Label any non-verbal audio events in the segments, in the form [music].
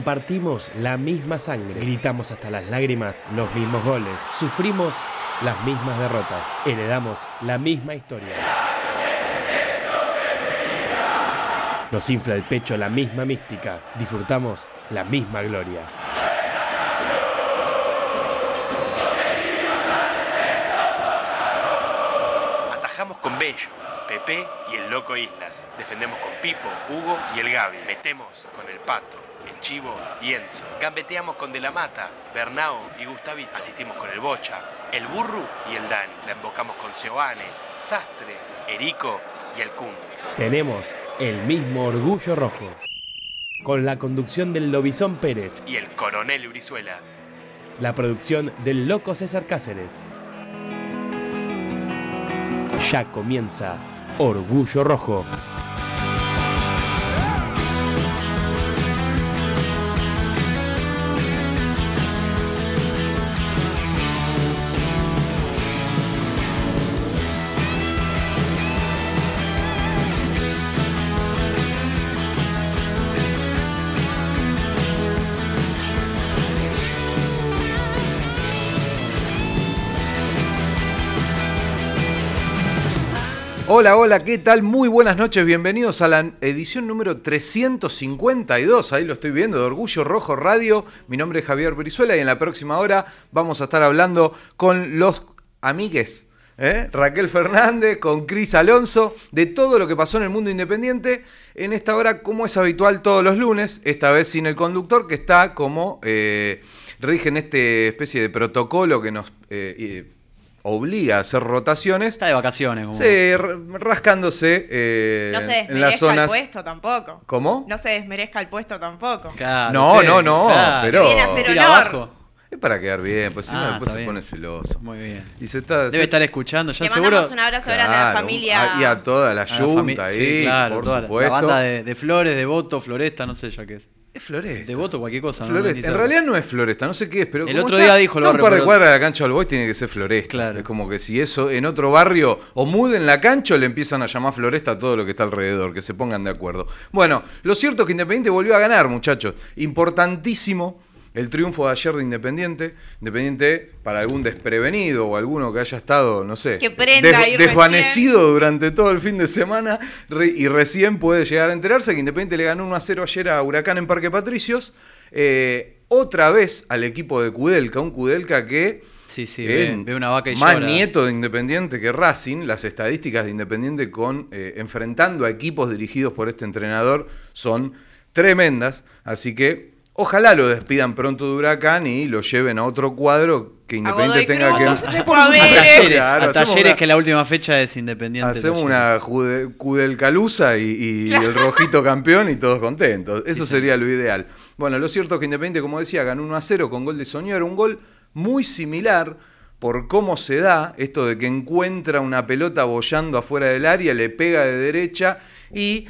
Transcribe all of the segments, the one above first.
Compartimos la misma sangre, gritamos hasta las lágrimas los mismos goles, sufrimos las mismas derrotas, heredamos la misma historia. Nos infla el pecho la misma mística, disfrutamos la misma gloria. Atajamos con Bello, Pepe y el Loco Islas. Defendemos con Pipo, Hugo y el Gaby. Metemos con el Pato, el Chivo y Enzo. Gambeteamos con De la Mata, Bernao y Gustavito. Asistimos con el Bocha, el Burru y el Dani. La embocamos con Seoane, Sastre, Erico y el Kun. Tenemos el mismo orgullo rojo. Con la conducción del Lobizón Pérez y el Coronel Brizuela. La producción del Loco César Cáceres. Ya comienza Orgullo Rojo. Hola, hola, ¿qué tal? Muy buenas noches, bienvenidos a la edición número 352, ahí lo estoy viendo, de Orgullo Rojo Radio. Mi nombre es Javier Brizuela y en la próxima hora vamos a estar hablando con los amigues. ¿eh? Raquel Fernández, con Cris Alonso, de todo lo que pasó en el mundo independiente en esta hora, como es habitual todos los lunes, esta vez sin el conductor, que está como eh, rige en este especie de protocolo que nos... eh, obliga a hacer rotaciones. Está de vacaciones. Como... Sí, rascándose eh, No se desmerezca en las zonas. el puesto tampoco. ¿Cómo? No se desmerezca el puesto tampoco. Claro, No, sí, no, no, claro. pero- Viene a hacer Tira honor. abajo. Es para quedar bien, pues si no Ah, después se bien. pone celoso. Muy bien. Y se está. Debe se- estar escuchando, ya Le seguro. mandamos un abrazo grande a la familia. a- y a toda la a la yunta fami- ahí, sí, claro, por la- supuesto. La banda de, de Flores, de Voto, Floresta, no sé ya qué es. Es Floresta. De Voto, cualquier cosa. ¿no? Floresta. Ni En realidad no es Floresta, no sé qué es, pero El otro está- día dijo el está un barrio, par de cuadras de la cancha del Boys tiene que ser Floresta. Claro. Es como que si eso en otro barrio o muden la cancha o le empiezan a llamar Floresta a todo lo que está alrededor, que se pongan de acuerdo. Bueno, lo cierto es que Independiente volvió a ganar, muchachos. Importantísimo el triunfo de ayer de Independiente. Independiente, para algún desprevenido o alguno que haya estado, no sé, Que prenda ahí desvanecido durante todo el fin de semana re- y recién puede llegar a enterarse que Independiente le ganó 1 a 0 ayer a Huracán en Parque Patricios. Eh, otra vez al equipo de Kudelka, un Kudelka que Sí, sí, ve, ve una vaca y más llora. nieto de Independiente que Racing. Las estadísticas de Independiente con eh, enfrentando a equipos dirigidos por este entrenador son tremendas. Así que ojalá lo despidan pronto de Huracán y lo lleven a otro cuadro que Independiente tenga Cruz, que. A talleres, claro, a talleres una- que la última fecha es independiente. Hacemos una Kudelkalusa y, y el rojito campeón y todos contentos. Eso Sí, sería lo ideal. Bueno, lo cierto es que Independiente, como decía, ganó 1 a 0 con gol de Soñora. Un gol muy similar por cómo se da esto de que encuentra una pelota bollando afuera del área, le pega de derecha y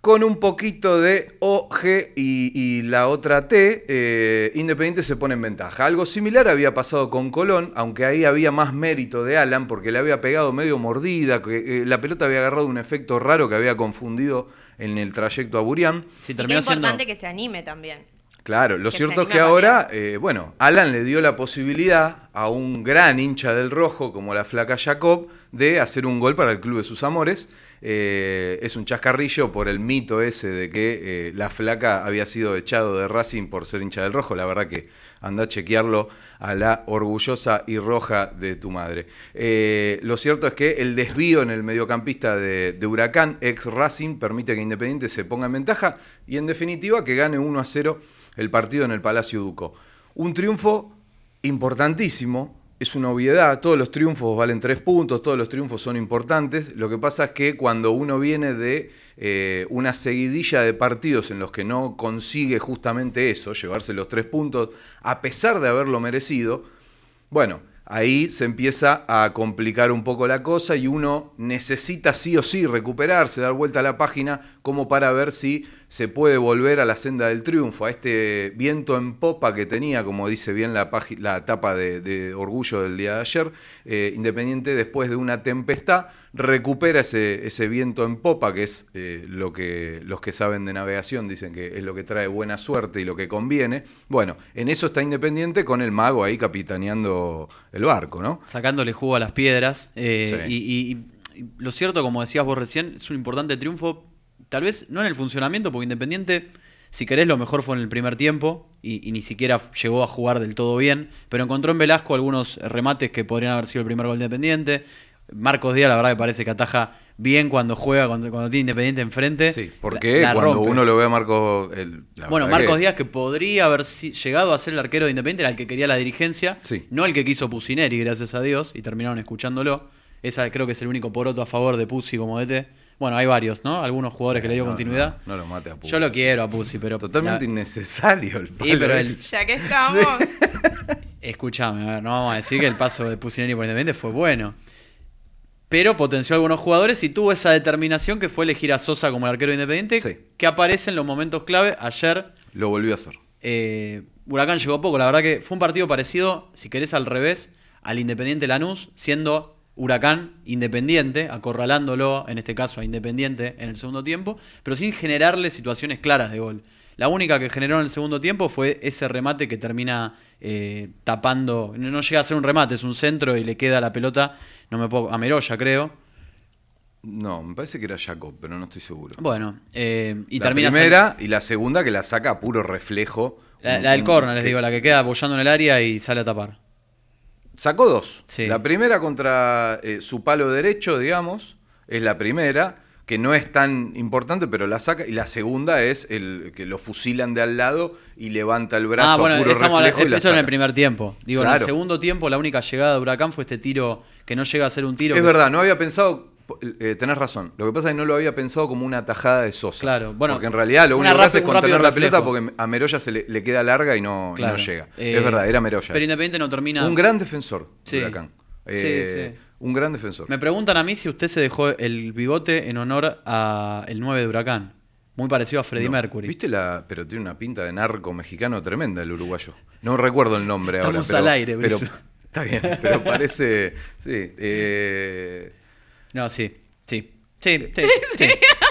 con un poquito de OG y, y la otra T, eh, Independiente se pone en ventaja. Algo similar había pasado con Colón, aunque ahí había más mérito de Alan porque le había pegado medio mordida, que eh, la pelota había agarrado un efecto raro que había confundido en el trayecto a Burián. Sí, Y qué terminó siendo. importante que se anime también. Claro, lo Que cierto es que ahora, eh, bueno, Alan le dio la posibilidad a un gran hincha del rojo como la flaca Jacob de hacer un gol para el club de sus amores. Eh, es un chascarrillo por el mito ese de que eh, la flaca había sido echado de Racing por ser hincha del rojo. La verdad que anda a chequearlo a la orgullosa y roja de tu madre. Eh, lo cierto es que el desvío en el mediocampista de, de Huracán, ex Racing, permite que Independiente se ponga en ventaja y en definitiva que gane 1 a 0 el partido en el Palacio Duco. Un triunfo importantísimo, es una obviedad, todos los triunfos valen tres puntos, todos los triunfos son importantes, lo que pasa es que cuando uno viene de eh, una seguidilla de partidos en los que no consigue justamente eso, llevarse los tres puntos, a pesar de haberlo merecido, bueno, ahí se empieza a complicar un poco la cosa y uno necesita sí o sí recuperarse, dar vuelta a la página como para ver si se puede volver a la senda del triunfo, a este viento en popa que tenía, como dice bien la, la etapa de, de orgullo del día de ayer. Eh, Independiente, después de una tempestad, recupera ese, ese viento en popa, que es eh, lo que los que saben de navegación dicen que es lo que trae buena suerte y lo que conviene. Bueno, en eso está Independiente con el mago ahí capitaneando el barco, ¿no? Sacándole jugo a las piedras. eh, Sí. y, y- y lo cierto, como decías vos recién, es un importante triunfo. Tal vez no en el funcionamiento, porque Independiente, si querés, lo mejor fue en el primer tiempo y, y ni siquiera llegó a jugar del todo bien. Pero encontró en Velasco algunos remates que podrían haber sido el primer gol de Independiente. Marcos Díaz, la verdad, que parece que ataja bien cuando juega, cuando, cuando tiene Independiente enfrente. Sí, porque la cuando rompe. uno lo ve a Marcos... el- Bueno, Marcos que- Díaz, que podría haber si- llegado a ser el arquero de Independiente, era el que quería la dirigencia, Sí. no el que quiso Pusineri, gracias a Dios, y terminaron escuchándolo. Esa creo que es el único poroto a favor de Pusi como DT. Bueno, hay varios, ¿no? Algunos jugadores que le dio No, continuidad. No, no lo mate a Pusi. Yo lo quiero a Pusi, pero. Totalmente la- innecesario el palo Sí, pero el-. Ya que estamos. [laughs] Escuchame, a ver, no vamos a decir que el paso de Pusineri por Independiente fue bueno. Pero potenció a algunos jugadores y tuvo esa determinación que fue elegir a Sosa como el arquero de Independiente, Sí. que aparece en los momentos clave. Ayer Lo volvió a hacer. Eh, Huracán llegó poco, la verdad que fue un partido parecido, si querés al revés, al Independiente Lanús, siendo Huracán Independiente, acorralándolo, en este caso a Independiente, en el segundo tiempo, pero sin generarle situaciones claras de gol. La única que generó en el segundo tiempo fue ese remate que termina eh, tapando, no llega a ser un remate, es un centro y le queda la pelota, no me puedo, a Meroya creo. No, me parece que era Jacob, pero no estoy seguro. Bueno, eh, y la termina primera y la segunda que la saca a puro reflejo. La, Un- la del un- córner, les digo, la que queda apoyando en el área y sale a tapar. Sacó dos. Sí. La primera contra eh, su palo derecho, digamos, es la primera, que no es tan importante, pero la saca. Y la segunda es el que lo fusilan de al lado y levanta el brazo ah, bueno, a puro estamos reflejo y hablando, la esto en el primer tiempo. Digo, en el segundo tiempo la única llegada de Huracán fue este tiro que no llega a ser un tiro. Es que- verdad, no había pensado. Eh, tenés razón. Lo que pasa es que no lo había pensado como una tajada de Sosa. Claro, bueno, Porque en realidad lo único que hace es contener la pelota porque a Meroya se le, le queda larga y no, y Claro. no llega. Eh, es verdad, era Meroya. Pero. Independiente no termina. Un gran defensor, Sí. Huracán. Sí, Eh, sí. Un gran defensor. Me preguntan a mí si usted se dejó el bigote en honor a el 9 de Huracán. Muy parecido a Freddie No, Mercury. ¿Viste la.? Pero tiene una pinta de narco mexicano tremenda el uruguayo. No recuerdo el nombre ahora. Estamos pero- al aire, pero. Está bien, pero parece. Sí. eh, No, sí. Sí. Sí, sí.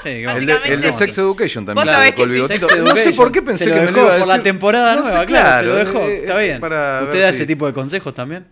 el, [laughs] de, el de Sex Education también. Con el. Sex No sé por qué pensé Se lo que me lo iba a por la temporada No nueva, sé, claro, se lo dejó. eh, Está bien. para ¿Usted da si- ese tipo de consejos también?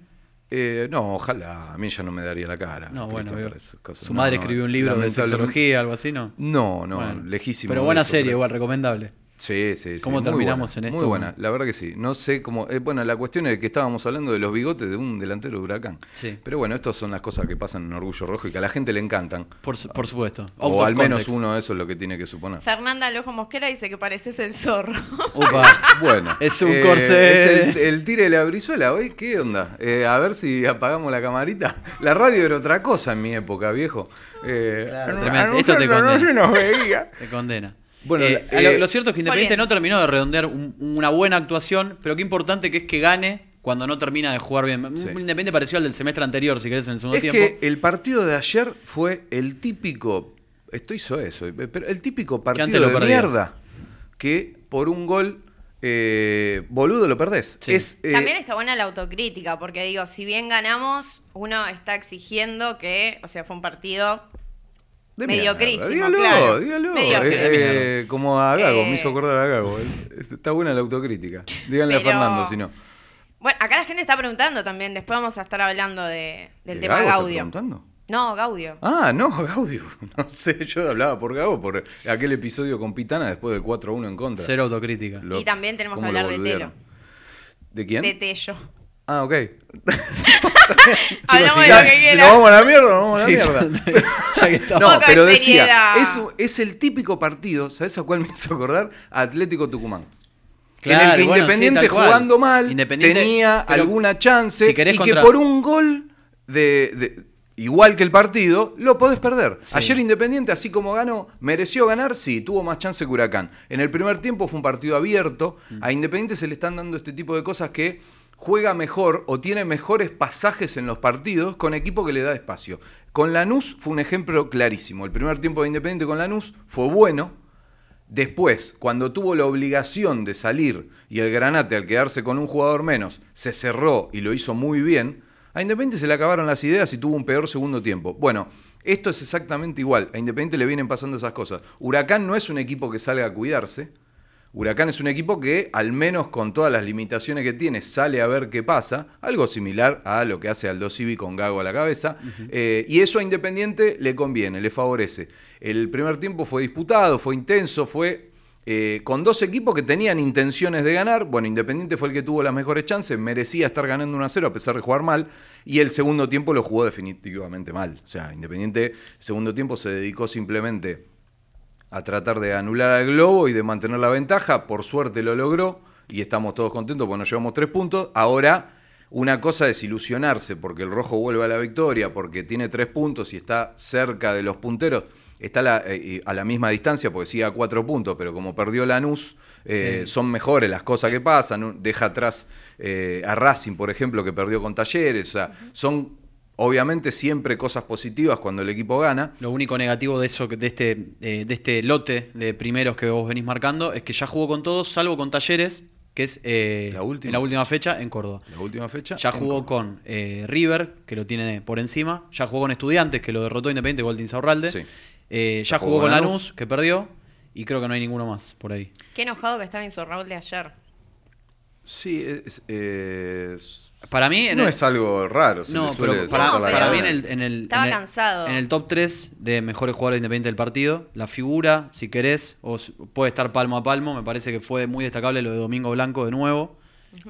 Eh, no, ojalá. A mí ya no me daría la cara. No, bueno, cosas. Su No, madre no, escribió un libro de sexología, algo así, ¿no? No, no, Bueno. lejísimo. Pero buena eso, serie, pero- igual, recomendable. Sí, sí, sí. ¿Cómo muy terminamos buena, en Muy esto? buena, la verdad que sí. No sé cómo. eh, bueno, la cuestión es que estábamos hablando de los bigotes de un delantero de Huracán. Sí. Pero bueno, estas son las cosas que pasan en Orgullo Rojo y que a la gente le encantan. Por, su- por supuesto. Out O al menos context. uno de eso es lo que tiene que suponer. Fernanda Lojo Mosquera dice que pareces el zorro. [laughs] Upa. [laughs] Bueno, Es un eh. Es el, el tire de la brizuela hoy, ¿qué onda? Eh, a ver si apagamos la camarita. La radio era otra cosa en mi época, viejo. Eh, Claro, tremendo. Esto te condena. se nos veía. Se condena. Bueno, Eh, lo, eh, lo cierto es que Independiente no terminó de redondear un- una buena actuación, pero qué importante que es que gane cuando no termina de jugar bien. Un Sí. Independiente pareció al del semestre anterior, si querés, en el segundo Es tiempo. que el partido de ayer fue el típico, estoy eso, pero el típico partido antes lo de perdías. mierda que por un gol eh, boludo lo perdés. Sí. Es, eh, También está buena la autocrítica, porque digo, si bien ganamos, uno está exigiendo que, o sea, fue un partido de mediocrísimo. Dígalo, claro. dígalo. Eh, eh, como a Gago, Eh. me hizo acordar a Gago. Es- Está buena la autocrítica. Díganle Pero- a Fernando si no. Bueno, acá la gente está preguntando también, después vamos a estar hablando de, del ¿De tema Gago está Gaudio. preguntando? No, Gaudio. Ah, no, Gaudio. [laughs] No sé, yo hablaba por Gago por aquel episodio con Pitana después del 4-1 en contra. Cero autocrítica. Lo- y también tenemos que hablar de. Telo, ¿De quién? de Tello. Ah, ok. [laughs] Hablamos si de Ya, lo que si nos vamos a la mierda, nos vamos a la Sí, mierda. [laughs] ya que estamos. [laughs] No, pero decía, es, es el típico partido, ¿sabes a cuál me hizo acordar? Atlético Tucumán. Claro, en el que bueno, Independiente jugando mal Independiente- tenía pero alguna chance si y contra- que por un gol de, de- igual que el partido lo podés perder. Sí. Ayer Independiente, así como ganó, mereció ganar, sí, tuvo más chance que Huracán. En el primer tiempo fue un partido abierto. Mm. A Independiente se le están dando este tipo de cosas que juega mejor o tiene mejores pasajes en los partidos con equipo que le da espacio. Con Lanús fue un ejemplo clarísimo. El primer tiempo de Independiente con Lanús fue bueno. Después, cuando tuvo la obligación de salir y el Granate al quedarse con un jugador menos se cerró y lo hizo muy bien, a Independiente se le acabaron las ideas y tuvo un peor segundo tiempo. Bueno, esto es exactamente igual. A Independiente le vienen pasando esas cosas. Huracán no es un equipo que salga a cuidarse. Huracán es un equipo que, al menos con todas las limitaciones que tiene, sale a ver qué pasa. Algo similar a lo que hace Aldo Civi con Gago a la cabeza. Eh, y eso a Independiente le conviene, le favorece. El primer tiempo fue disputado, fue intenso, fue eh, con dos equipos que tenían intenciones de ganar. Bueno, Independiente fue el que tuvo las mejores chances, merecía estar ganando 1 a 0 a pesar de jugar mal. Y el segundo tiempo lo jugó definitivamente mal. O sea, Independiente, segundo tiempo se dedicó simplemente a tratar de anular al globo y de mantener la ventaja. Por suerte lo logró y estamos todos contentos porque nos llevamos tres puntos. Ahora, una cosa es ilusionarse porque el rojo vuelve a la victoria, porque tiene tres puntos y está cerca de los punteros. Está a la, eh, a la misma distancia porque sigue a cuatro puntos, pero como perdió Lanús, eh, Sí. son mejores las cosas que pasan. Deja atrás eh, a Racing, por ejemplo, que perdió con Talleres. O sea, son obviamente siempre cosas positivas cuando el equipo gana. Lo único negativo de eso, que- de este, eh, de este lote de primeros que vos venís marcando, es que ya jugó con todos, salvo con Talleres, que es eh, La última. en la última fecha en Córdoba. La última fecha. Ya jugó con eh, River, que lo tiene por encima. Ya jugó con Estudiantes, que lo derrotó Independiente, gol de Insaurralde. Sí. Eh, ya Jugó jugó con Lanús, Lanús. que perdió. Y creo que no hay ninguno más por ahí. Qué enojado que estaba Insorraul de ayer. Sí, es, es- Para mí, no el- es algo raro. se No, pero para, mí en el, en el- Estaba en el- cansado. En el top 3 de mejores jugadores independientes del partido, la figura, si querés, o puede estar palmo a palmo. Me parece que fue muy destacable lo de Domingo Blanco de nuevo.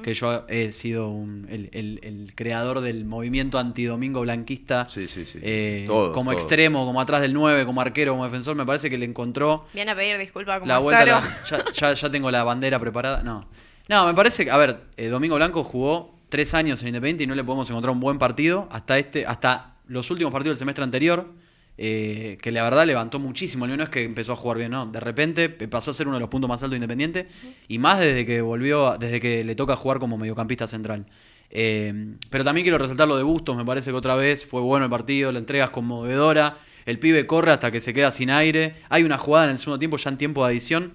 Que yo he sido un- el, el- el creador del movimiento antidomingo blanquista. Sí, sí, sí. eh, como extremo, como atrás del 9, como arquero, como defensor. Me parece que le encontró Viene a pedir disculpas como la vuelta. la- [laughs] ya- ya tengo la bandera preparada. No. No, me parece que, a ver, eh, Domingo Blanco jugó tres años en Independiente y no le podemos encontrar un buen partido hasta este, hasta los últimos partidos del semestre anterior. eh, que la verdad levantó muchísimo. No es que empezó a jugar bien, no. De repente pasó a ser uno de los puntos más altos de Independiente. Y más desde que volvió, desde que le toca jugar como mediocampista central. Eh, pero también quiero resaltar lo de Bustos. Me parece que otra vez fue bueno el partido. La entrega es conmovedora. El pibe corre hasta que se queda sin aire. Hay una jugada en el segundo tiempo, ya en tiempo de adición,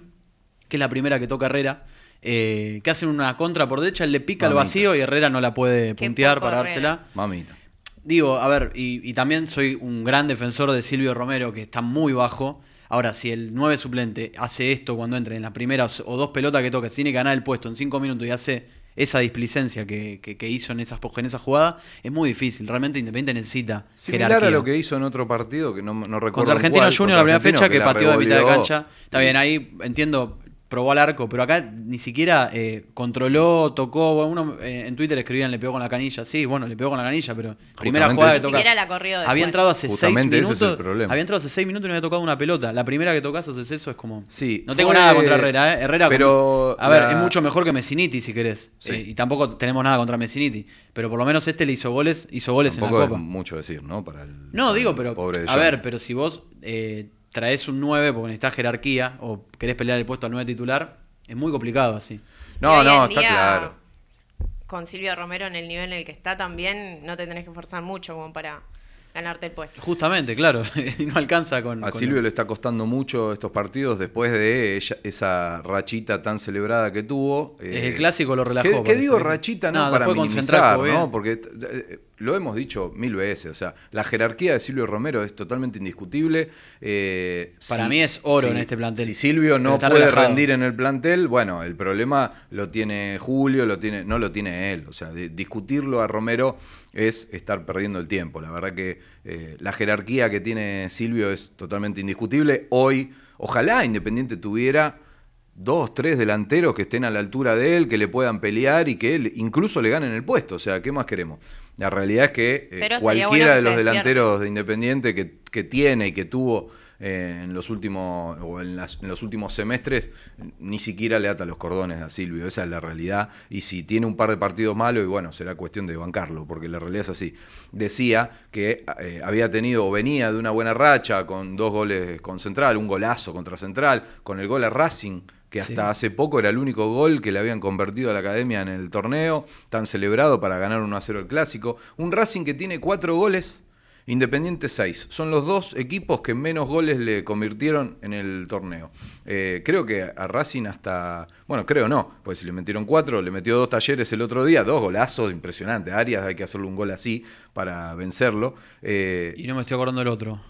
que es la primera que toca Herrera. Eh, que hacen una contra por derecha, él le pica el Mamita. vacío y Herrera no la puede puntear para Herrera. dársela. Mamita. Digo, a ver, y, y también soy un gran defensor de Silvio Romero, que está muy bajo. Ahora, si el 9 suplente hace esto cuando entre en la primera o, dos pelotas que toca, tiene que ganar el puesto en 5 minutos y hace esa displicencia que, que- que hizo en, esas, en esa jugada, es muy difícil. Realmente Independiente necesita Similar jerarquía. a lo que hizo en otro partido que no, no recuerdo. Contra en Argentina cuál, Junior, contra la primera Argentino, fecha que, la pateó de mitad de cancha. Está bien, ahí entiendo, probó al arco, pero acá ni siquiera eh, controló, tocó. bueno, Uno eh, en Twitter escribían le pegó con la canilla. Sí, bueno, le pegó con la canilla, pero primera jugada que eso. Ni toca. siquiera la corrió después. Había entrado hace seis Justamente minutos. es el problema. Había entrado hace seis minutos y no había tocado una pelota. La primera que tocas haces eso es como. Sí, No tengo fue- nada contra Herrera, ¿eh? Herrera. pero como- a ver, la- es mucho mejor que Messiniti si querés. Sí. Eh, y tampoco tenemos nada contra Messiniti. Pero por lo menos este le hizo goles, hizo goles en la es Copa. mucho decir, ¿no? Para el, No, para digo, pero. pobre A ver, pero si vos eh, traes un 9 porque necesitas jerarquía o querés pelear el puesto al 9 titular, es muy complicado así. Y No, hoy no, en está día, claro. Con Silvio Romero en el nivel en el que está también, no te tenés que esforzar mucho como para ganarte el puesto. Justamente, claro. [laughs] y no alcanza con. A con- Silvio le está costando mucho estos partidos después de ella- esa rachita tan celebrada que tuvo. Es Eh, el clásico lo relajó. ¿Qué, digo rachita no, No, para minimizar, ¿no? Porque eh, lo hemos dicho mil veces, o sea, la jerarquía de Silvio Romero es totalmente indiscutible. Eh, Para si- mí es oro si- en este plantel. Si Silvio no puede relajado. rendir en el plantel, bueno, el problema lo tiene Julio, lo tiene, no lo tiene él. O sea, de- discutirlo a Romero es estar perdiendo el tiempo. La verdad que eh, la jerarquía que tiene Silvio es totalmente indiscutible. Hoy, ojalá Independiente tuviera dos, tres delanteros que estén a la altura de él, que le puedan pelear y que él incluso le ganen el puesto. O sea, ¿qué más queremos? La realidad es que eh, cualquiera bueno de los delanteros de Independiente que, que tiene y que tuvo eh, en los últimos o en, las- en los últimos semestres ni siquiera le ata los cordones a Silvio, esa es la realidad. Y si tiene un par de partidos malos, y bueno, será cuestión de bancarlo, porque la realidad es así. Decía que eh, había tenido o venía de una buena racha con dos goles con Central, un golazo contra Central, con el gol a Racing que hasta Sí. hace poco era el único gol que le habían convertido a la academia en el torneo, tan celebrado para ganar 1 a 0 el clásico. Un Racing que tiene cuatro goles Independiente 6. Son los dos equipos que menos goles le convirtieron en el torneo. Eh, creo que a Racing hasta. Bueno, creo no, pues si le metieron cuatro, le metió dos talleres el otro día, dos golazos impresionantes. Arias hay que hacerle un gol así para vencerlo. Eh, Y no me estoy acordando del otro.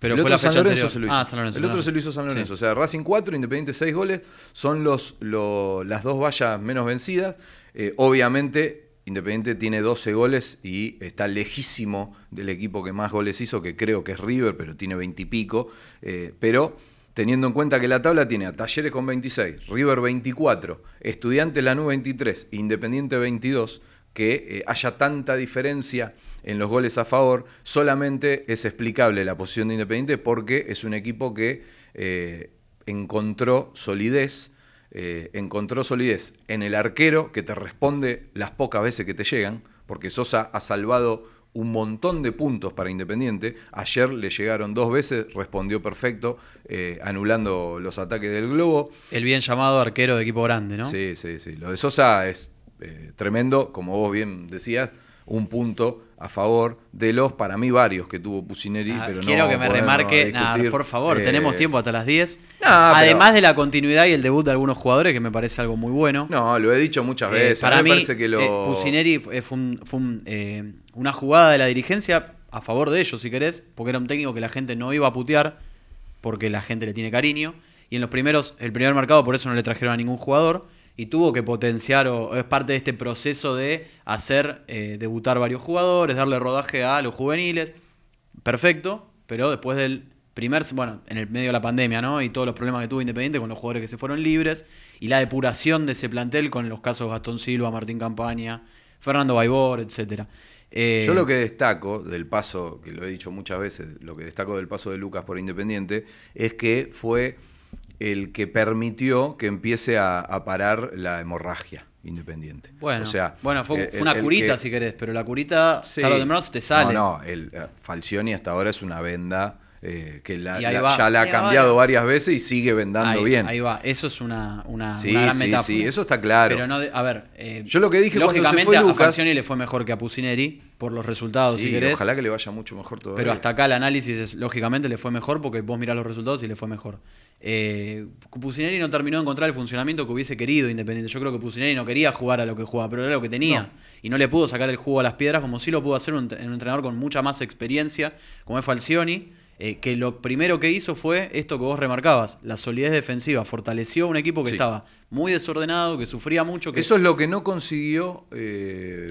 Pero el fue otro la San fecha Lorenzo anterior. se lo hizo. Ah, San Lorenzo. el otro se lo hizo San Sí. Lorenzo. O sea, Racing 4, Independiente 6 goles. Son los, lo- las dos vallas menos vencidas. Eh, obviamente, Independiente tiene 12 goles y está lejísimo del equipo que más goles hizo, que creo que es River, pero tiene 20 y pico. Eh, pero teniendo en cuenta que la tabla tiene a Talleres con 26, River 24, Estudiantes Lanús 23, Independiente 22, que eh, haya tanta diferencia en los goles a favor, solamente es explicable la posición de Independiente porque es un equipo que eh, encontró solidez, eh, encontró solidez en el arquero que te responde las pocas veces que te llegan, porque Sosa ha salvado un montón de puntos para Independiente. Ayer le llegaron dos veces, respondió perfecto, eh, anulando los ataques del globo. El bien llamado arquero de equipo grande, ¿no? Sí, sí, sí. Lo de Sosa es eh, tremendo, como vos bien decías, un punto a favor de los, para mí, varios que tuvo Pusineri. Ah, pero quiero no que me remarque, nah, por favor, Eh, tenemos tiempo hasta las 10. No, pero- Además de la continuidad y el debut de algunos jugadores, que me parece algo muy bueno. No, lo he dicho muchas Eh, veces. a para mí mí, que lo. eh, Pusineri fue, fue un- fue un, eh, una jugada de la dirigencia a favor de ellos, si querés, porque era un técnico que la gente no iba a putear, porque la gente le tiene cariño. Y en los primeros, el primer mercado, por eso no le trajeron a ningún jugador. Y tuvo que potenciar, o, es parte de este proceso de hacer eh, debutar varios jugadores, darle rodaje a los juveniles. Perfecto, pero después del primer, bueno, en el medio de la pandemia, ¿no? Y todos los problemas que tuvo Independiente con los jugadores que se fueron libres y la depuración de ese plantel con los casos Gastón Silva, Martín Campaña, Fernando Baibor, etcétera. Eh, Yo lo que destaco del paso, que lo he dicho muchas veces, lo que destaco del paso de Lucas por Independiente, es que fue el que permitió que empiece a, a parar la hemorragia Independiente. Bueno, o sea, bueno fue, eh, fue una curita que- si querés, pero la curita Sí. tarde o temprano te sale. No, no, el, eh, Falcioni hasta ahora es una venda eh, que la- ya la ha cambiado varias veces y sigue vendando ahí, bien. ahí va, eso es una, una, Sí, una gran sí, metáfora. sí, eso está claro. Pero no, de- a ver, eh, Yo lo que dije cuando se lógicamente fue a Falcioni le fue mejor que a Pusineri por los resultados, Sí, si querés. ojalá que le vaya mucho mejor todavía. Pero hasta acá el análisis es, lógicamente le fue mejor porque vos mirás los resultados y le fue mejor. Eh, Pusineri no terminó de encontrar el funcionamiento que hubiese querido Independiente. Yo creo que Pusineri no quería jugar a lo que jugaba, pero era lo que tenía. No. Y no le pudo sacar el jugo a las piedras como sí lo pudo hacer un entrenador con mucha más experiencia, como es Falcioni. Eh, que lo primero que hizo fue esto que vos remarcabas, la solidez defensiva. Fortaleció un equipo que Sí. estaba muy desordenado, que sufría mucho. Que Eso es lo que no consiguió eh.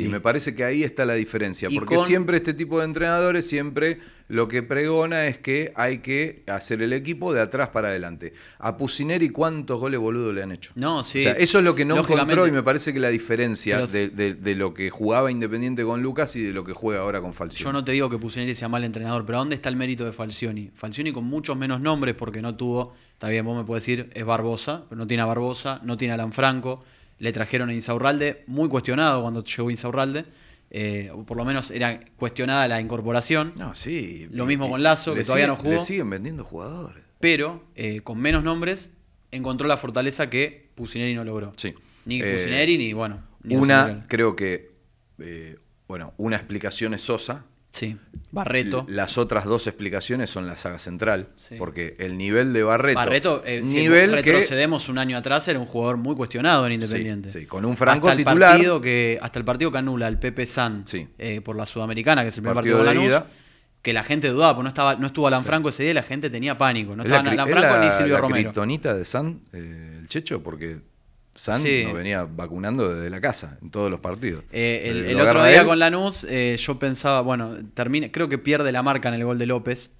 Y me parece que ahí está la diferencia. Y Porque con- siempre este tipo de entrenadores, siempre lo que pregona es que hay que hacer el equipo de atrás para adelante. A Pusineri, ¿cuántos goles boludo le han hecho? No, sí. O sea, eso es lo que no encontró y me parece que la diferencia Pero- de, de- de lo que jugaba Independiente con Lucas y de lo que juega ahora con Falcioni. Yo no te digo que Pusineri sea mal entrenador, pero ¿dónde está el mérito de Falcioni? Falcioni con muchos menos nombres porque no tuvo, está bien, vos me puedes decir, es Barbosa, pero no tiene a Barbosa, no tiene a Alan Franco, le trajeron a Insaurralde, muy cuestionado cuando llegó Insaurralde, eh, o por lo menos era cuestionada la incorporación, No, sí. Lo mismo y con Lazo, que todavía no siguen- Le jugó. siguen vendiendo jugadores. pero eh, con menos nombres encontró la fortaleza que Pusineri no logró. Sí. Ni Eh, Pusineri ni, bueno, ni Una, creo que, eh, bueno, una explicación es Sosa. Sí, Barreto. Las otras dos explicaciones son la saga central. Sí. Porque el nivel de Barreto. Barreto, eh, si nivel que. retrocedemos un año atrás, era un jugador muy cuestionado en Independiente. Sí, sí, con un Franco hasta el. Partido que, hasta el partido que anula el Pepe San Sí. eh, por la Sudamericana, que es el primer Partido de ida. que la gente dudaba, porque no, estaba, no estuvo Alan Franco ese día y la gente tenía pánico. No es la estaba cri- Alan Franco la- ni Silvio la Romero. kriptonita de San, eh, el Checho, porque San Sí. nos venía vacunando desde la casa en todos los partidos. Eh, el, otro día él. con Lanús, eh, yo pensaba, bueno, termina, creo que pierde la marca en el gol de López.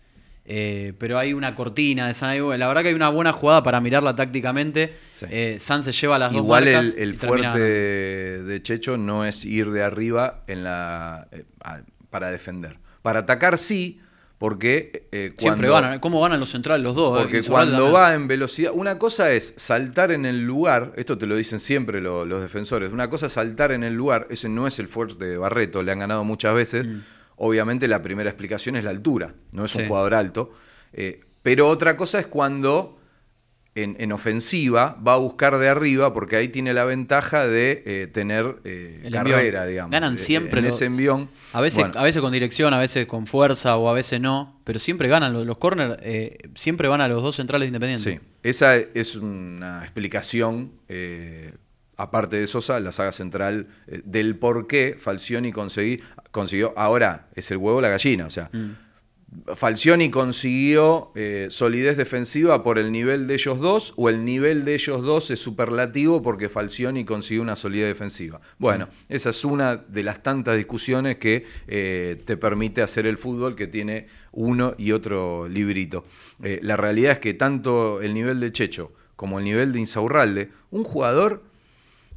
eh, pero hay una cortina de San La verdad que hay una buena jugada para mirarla tácticamente. Sí. San se lleva las dos Igual marcas el, el fuerte de Checho no es ir de arriba en la para defender. Para atacar sí, porque eh, Siempre cuando, ganan. ¿Cómo ganan los centrales los dos? eh? Porque cuando va en velocidad, una cosa es saltar en el lugar, esto te lo dicen siempre lo- los defensores, una cosa es saltar en el lugar, ese no es el fuerte de Barreto, le han ganado muchas veces. Obviamente la primera explicación es la altura, no es un Mm. Jugador alto. eh, pero otra cosa es cuando en, en ofensiva va a buscar de arriba porque ahí tiene la ventaja de eh, tener eh, carrera, digamos. Ganan Eh, siempre En los- ese envión. A veces, Bueno, a veces con dirección, a veces con fuerza o a veces no, pero siempre ganan los, los corners, eh, siempre van a los dos centrales de Independiente. Sí, esa es una explicación, aparte de Sosa, la saga central del por qué Falcioni conseguí- consiguió, ahora es el huevo la gallina, o sea, Falcioni consiguió eh, solidez defensiva por el nivel de ellos dos o el nivel de ellos dos es superlativo porque Falcioni consiguió una solidez defensiva. Bueno, esa es una de las tantas discusiones que eh, te permite hacer el fútbol que tiene uno y otro librito. Eh, la realidad es que tanto el nivel de Checho como el nivel de Insaurralde, un jugador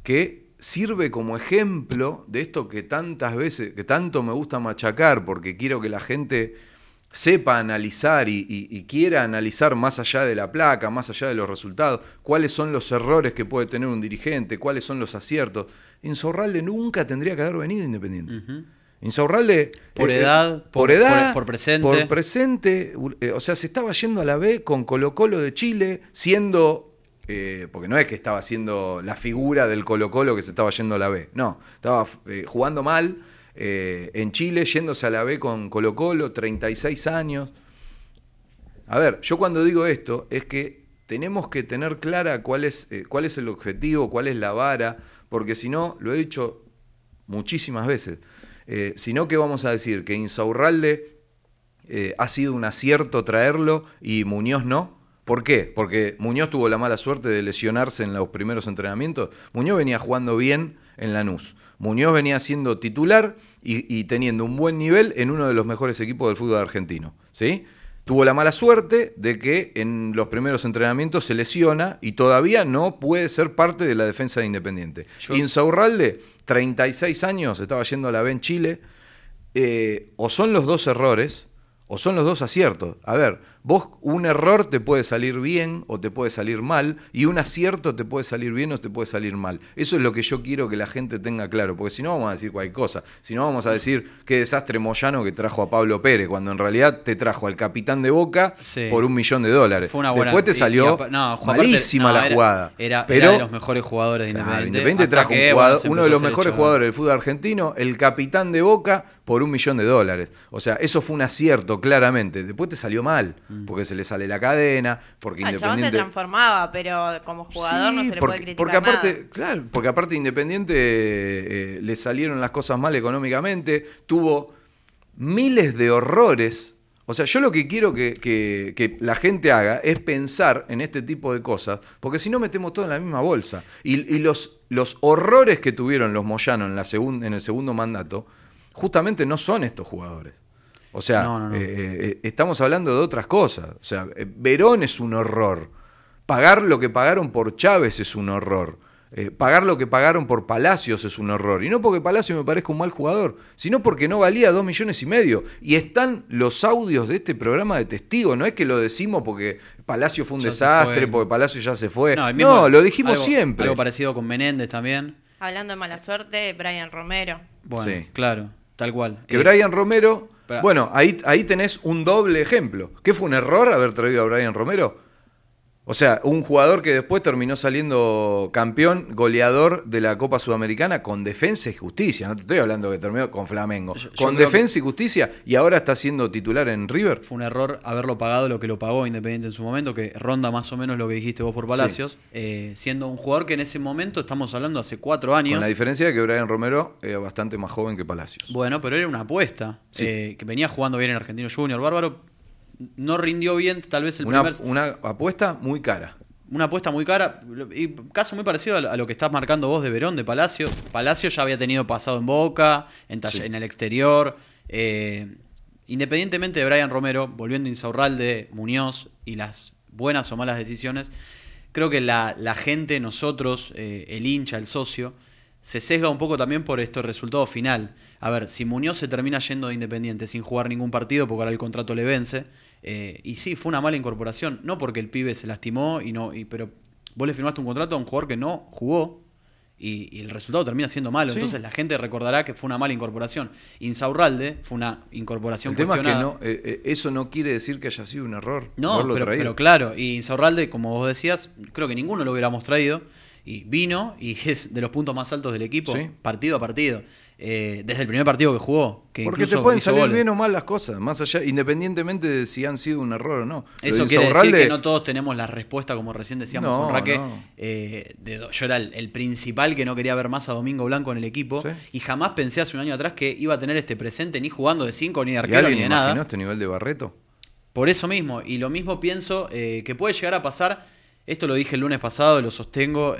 que sirve como ejemplo de esto que tantas veces, que tanto me gusta machacar, porque quiero que la gente sepa analizar y, y- y quiera analizar más allá de la placa, más allá de los resultados, cuáles son los errores que puede tener un dirigente, cuáles son los aciertos. Insaurralde nunca tendría que haber venido Independiente. Insaurralde... Por eh, edad, por, por- edad, por- por presente. por presente, eh, o sea, se estaba yendo a la B con Colo Colo de Chile, siendo eh, porque no es que estaba siendo la figura del Colo Colo que se estaba yendo a la B, no, estaba eh, jugando mal eh, en Chile, yéndose a la B con Colo Colo, 36 años. A ver, yo cuando digo esto es que tenemos que tener clara cuál es, eh, cuál es el objetivo, cuál es la vara, porque si no, lo he dicho muchísimas veces, eh, si no, ¿qué vamos a decir? Que Insaurralde eh, ha sido un acierto traerlo y Muñoz no. ¿Por qué? Porque Muñoz tuvo la mala suerte de lesionarse en los primeros entrenamientos. Muñoz venía jugando bien en Lanús. Muñoz venía siendo titular y, y teniendo un buen nivel en uno de los mejores equipos del fútbol argentino. ¿Sí? Tuvo la mala suerte de que en los primeros entrenamientos se lesiona y todavía no puede ser parte de la defensa de Independiente. Yo- Insaurralde, 36 años, estaba yendo a la B en Chile. Eh, o son los dos errores o son los dos aciertos. A ver, vos un error te puede salir bien o te puede salir mal y un acierto te puede salir bien o te puede salir mal. Eso es lo que yo quiero que la gente tenga claro, porque si no vamos a decir cualquier cosa, si no vamos a decir qué desastre Moyano que trajo a Pablo Pérez, cuando en realidad te trajo al capitán de Boca Sí. por un millón de dólares. Fue una buena. Después te salió y no, aparte- malísima no, la era- jugada. Era, pero era de los mejores jugadores de Claro, Independiente. Independiente hasta trajo un jugador- uno de los mejores hecho- jugadores del fútbol argentino, el capitán de Boca, por un millón de dólares. O sea, eso fue un acierto, claramente. Después te salió mal, Mm. Porque se le sale la cadena, porque Ah, el chabón se Independiente... transformaba, pero como jugador no se le porque, puede criticar porque aparte, nada. claro, porque aparte Independiente eh, eh, le salieron las cosas mal económicamente, tuvo miles de horrores. O sea, yo lo que quiero que, que- que la gente haga es pensar en este tipo de cosas, porque si no metemos todo en la misma bolsa. Y, y los, los horrores que tuvieron los Moyano en, la segun- en el segundo mandato, justamente no son estos jugadores. O sea, No, no, no. eh, eh, estamos hablando de otras cosas. O sea, eh, Verón es un horror. Pagar lo que pagaron por Chávez es un horror. Eh, pagar lo que pagaron por Palacios es un horror. Y no porque Palacios me parezca un mal jugador, sino porque no valía dos millones y medio. Y están los audios de este programa de testigos. No es que lo decimos porque Palacio fue un Ya desastre, fue. porque Palacio ya se fue. No, lo dijimos algo- siempre. Algo parecido con Menéndez también. Hablando de mala suerte, Brian Romero. Bueno, Sí. claro, tal cual. Que Eh, Brian Romero, Bueno, ahí, ahí tenés un doble ejemplo. ¿Qué fue un error haber traído a Brian Romero? O sea, un jugador que después terminó saliendo campeón, goleador de la Copa Sudamericana con defensa y justicia. No te estoy hablando que terminó con Flamengo. Yo- yo con defensa y justicia y ahora está siendo titular en River. Fue un error haberlo pagado lo que lo pagó Independiente en su momento, que ronda más o menos lo que dijiste vos por Palacios, eh, siendo un jugador que en ese momento, estamos hablando hace cuatro años, Con la diferencia de que Brian Romero era bastante más joven que Palacios. bueno, pero era una apuesta, Sí. eh, que venía jugando bien en Argentino Junior, Bárbaro, no rindió bien tal vez el Una, primer... una apuesta muy cara. Una apuesta muy cara, y caso muy parecido a lo- que estás marcando vos de Verón, de Palacio. Palacio ya había tenido pasado en Boca, en, Talle- Sí. en el exterior. eh, independientemente de Brian Romero, volviendo a Insaurralde, Muñoz y las buenas o malas decisiones, creo que la, la gente, nosotros, eh, el hincha, el socio, se sesga un poco también por este resultado final. A ver, si Muñoz se termina yendo de Independiente sin jugar ningún partido porque ahora el contrato le vence, eh, y sí, fue una mala incorporación, no porque el pibe se lastimó, y no, y, pero vos le firmaste un contrato a un jugador que no jugó y, y el resultado termina siendo malo. Sí. Entonces la gente recordará que fue una mala incorporación. Insaurralde fue una incorporación El tema es que no, eh, eh, eso no quiere decir que haya sido un error. No, pero, pero claro, y Insaurralde, como vos decías, creo que ninguno lo hubiéramos traído. Y vino y [laughs] es de los puntos más altos del equipo, Sí. partido a partido. Eh, desde el primer partido que jugó. Que Porque te pueden salir goles. bien o mal las cosas, más allá, independientemente de si han sido un error o no. Eso de quiere decir que no todos tenemos la respuesta, como recién decíamos No, con Raque. no. eh, de yo era el, el principal que no quería ver más a Domingo Blanco en el equipo. Sí. Y jamás pensé hace un año atrás que iba a tener este presente ni jugando de 5, ni de ¿Y arquero, ni de nada. este nivel de Barreto? Por eso mismo, y lo mismo pienso eh, que puede llegar a pasar, esto lo dije el lunes pasado, lo sostengo,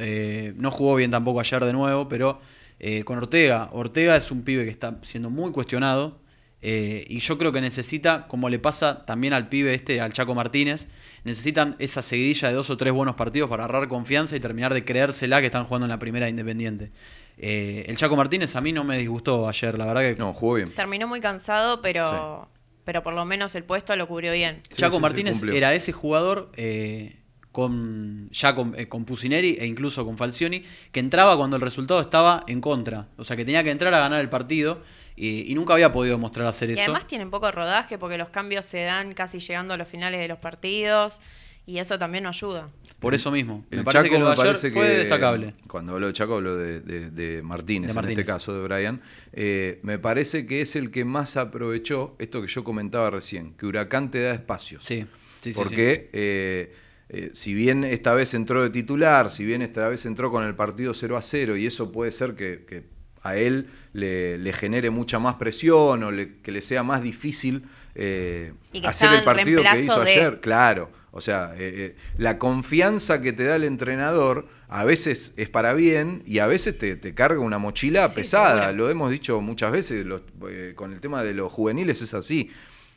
no jugó bien tampoco ayer de nuevo, pero eh, con Ortega, Ortega es un pibe que está siendo muy cuestionado eh, y yo creo que necesita, como le pasa también al pibe este, al Chaco Martínez, necesitan esa seguidilla de dos o tres buenos partidos para agarrar confianza y terminar de creérsela que están jugando en la primera de Independiente. Eh, el Chaco Martínez a mí no me disgustó ayer, la verdad que No, jugó bien. Terminó muy cansado, pero, pero por lo menos el puesto lo cubrió bien. Sí, Chaco sí, sí, Martínez era ese jugador eh, con ya con, eh, con Pusineri e incluso con Falcioni que entraba cuando el resultado estaba en contra. O sea, que tenía que entrar a ganar el partido y, y nunca había podido mostrar hacer Y eso. además tienen poco rodaje porque los cambios se dan casi llegando a los finales de los partidos y eso también no ayuda. Por eso mismo. El me parece Chaco que lo de ayer fue que- destacable. Cuando hablo de Chaco hablo de, de- de Martínez, De en este caso de Brian. Eh, me parece que es el que más aprovechó esto que yo comentaba recién, que Huracán te da espacios. Sí, sí, sí, sí. Porque eh, eh, si bien esta vez entró de titular, si bien esta vez entró con el partido 0 a 0, y eso puede ser que, que a él le, le genere mucha más presión o le- que le sea más difícil eh, hacer el partido que hizo de- ayer. Claro, o sea, eh, eh, la confianza que te da el entrenador a veces es para bien y a veces te, te carga una mochila Sí, pesada. Lo hemos dicho muchas veces, los- eh, con el tema de los juveniles es así.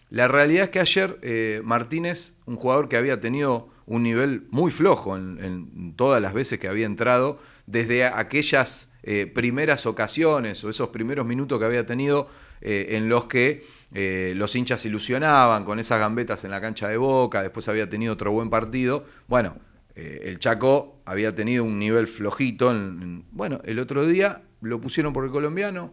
La realidad es que ayer eh, Martínez, un jugador que había tenido un nivel muy flojo en, en todas las veces que había entrado, desde aquellas eh, primeras ocasiones o esos primeros minutos que había tenido eh, en los que los hinchas ilusionaban con esas gambetas en la cancha de Boca, después había tenido otro buen partido. Bueno, el Chaco había tenido un nivel flojito. en- bueno, el otro día lo pusieron por el colombiano,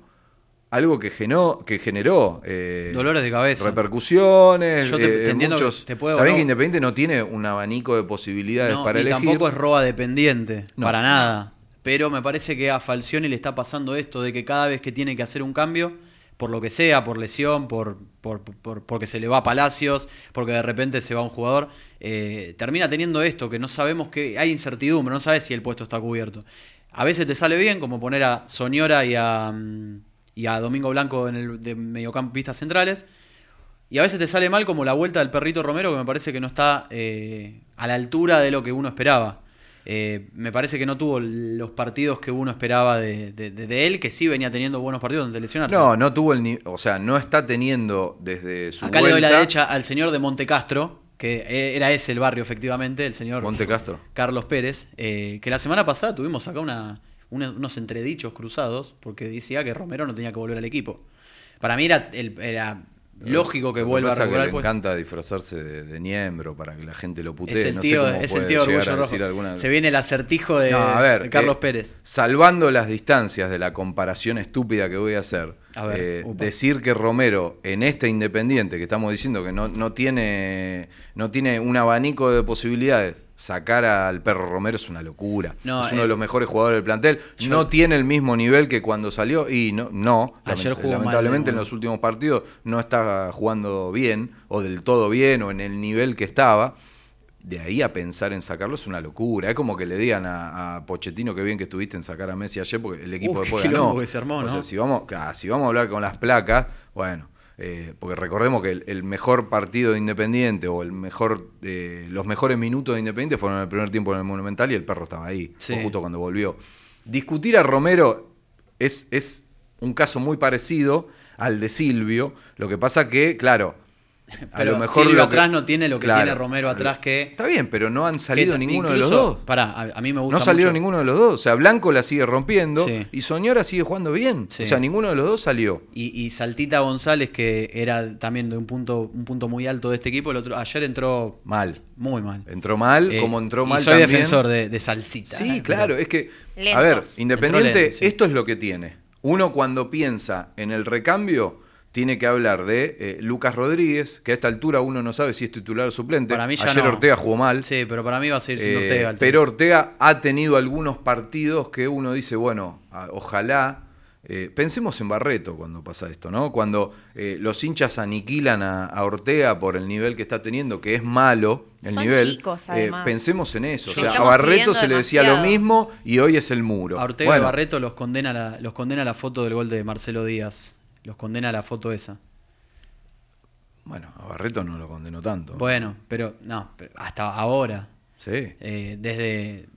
algo que, genó, que generó eh, Dolores de cabeza. repercusiones. Yo te- eh, te entiendo que te bien no- que Independiente no tiene un abanico de posibilidades No, para ni elegir. tampoco es roba dependiente, No. para nada. Pero me parece que a Falcioni le está pasando esto de que cada vez que tiene que hacer un cambio, por lo que sea, por lesión, por, por, por- porque se le va a Palacios, porque de repente se va un jugador, eh, termina teniendo esto, que no sabemos que hay incertidumbre, no sabes si el puesto está cubierto. A veces te sale bien, como poner a Soñora y a, mm, y a Domingo Blanco en el de mediocampistas centrales. Y a veces te sale mal como la vuelta del perrito Romero, que me parece que no está eh, a la altura de lo que uno esperaba. Eh, me parece que no tuvo los partidos que uno esperaba de, de- de- de él, que sí venía teniendo buenos partidos donde lesionarse. No, no tuvo el ni- o sea, no está teniendo desde su Acá le doy la vuelta- derecha al señor de Montecastro, que eh, era ese el barrio efectivamente, el señor Monte Castro. Carlos Pérez, eh, que la semana pasada tuvimos acá una, unos entredichos cruzados, porque decía que Romero no tenía que volver al equipo. Para mí era, el- era lógico que Lo vuelva a es que recuperar le encanta disfrazarse de, de niembro para que la gente lo putee. Es el no tío, sé cómo es el tío Orgullo Rojo. alguna- Se viene el acertijo de, No, a ver, de Carlos eh, Pérez. Salvando las distancias de la comparación estúpida que voy a hacer, A ver, eh, decir que Romero en este Independiente, que estamos diciendo que no, no, tiene, no tiene un abanico de posibilidades, sacar al perro Romero es una locura. No, es uno eh, de los mejores jugadores del plantel. yo- no tiene el mismo nivel que cuando salió y no, no Ayer lament- jugó lamentablemente en los últimos partidos no está jugando bien o del todo bien o en el nivel que estaba de ahí a pensar en sacarlo es una locura. Es como que le digan a, a Pochettino que bien que estuviste en sacar a Messi ayer porque el equipo después ganó. que se armó, O ¿no? sea, si vamos, ah, si vamos a hablar con las placas, bueno, eh, porque recordemos que el, el mejor partido de Independiente o el mejor eh, los mejores minutos de Independiente fueron en el primer tiempo en el Monumental y el perro estaba ahí, Sí. justo cuando volvió. Discutir a Romero es, es un caso muy parecido al de Silvio. Lo que pasa que, claro, [laughs] a Pero lo mejor Silvio lo que- atrás no tiene lo que Claro. tiene Romero atrás que... Está bien, pero no han salido que ninguno de los dos. Pará, a, a mí me gusta No salieron mucho- ninguno de los dos. O sea, Blanco la sigue rompiendo Sí. y Soñora sigue jugando bien. Sí. O sea, ninguno de los dos salió. Y, y Saltita González, que era también de un punto, un punto muy alto de este equipo, el otro, ayer entró Mal. muy mal. Entró mal, Eh, como entró y mal soy también. defensor de, de Salsita. Sí, ¿eh? claro, Pero- es que, a ver, Independiente, Entró lento, sí. esto es lo que tiene. Uno cuando piensa en el recambio, tiene que hablar de eh, Lucas Rodríguez, que a esta altura uno no sabe si es titular o suplente. Para mí ya Ayer no. Ortega jugó mal. Sí, pero para mí va a seguir siendo Eh, Ortega. el pero. Ortega ha tenido algunos partidos que uno dice, bueno, a- ojalá. eh, pensemos en Barreto cuando pasa esto, ¿no? Cuando eh, los hinchas aniquilan a, a Ortega por el nivel que está teniendo, que es malo el Son nivel. chicos, eh, además. pensemos en eso. O sea, a Barreto se le decía lo mismo y hoy es el muro. A Ortega Bueno, y Barreto los condena, la, los condena la foto del gol de Marcelo Díaz. Los condena la foto esa. Bueno, a Barreto no lo condenó tanto. Bueno, pero no, pero hasta ahora. Sí. eh, desde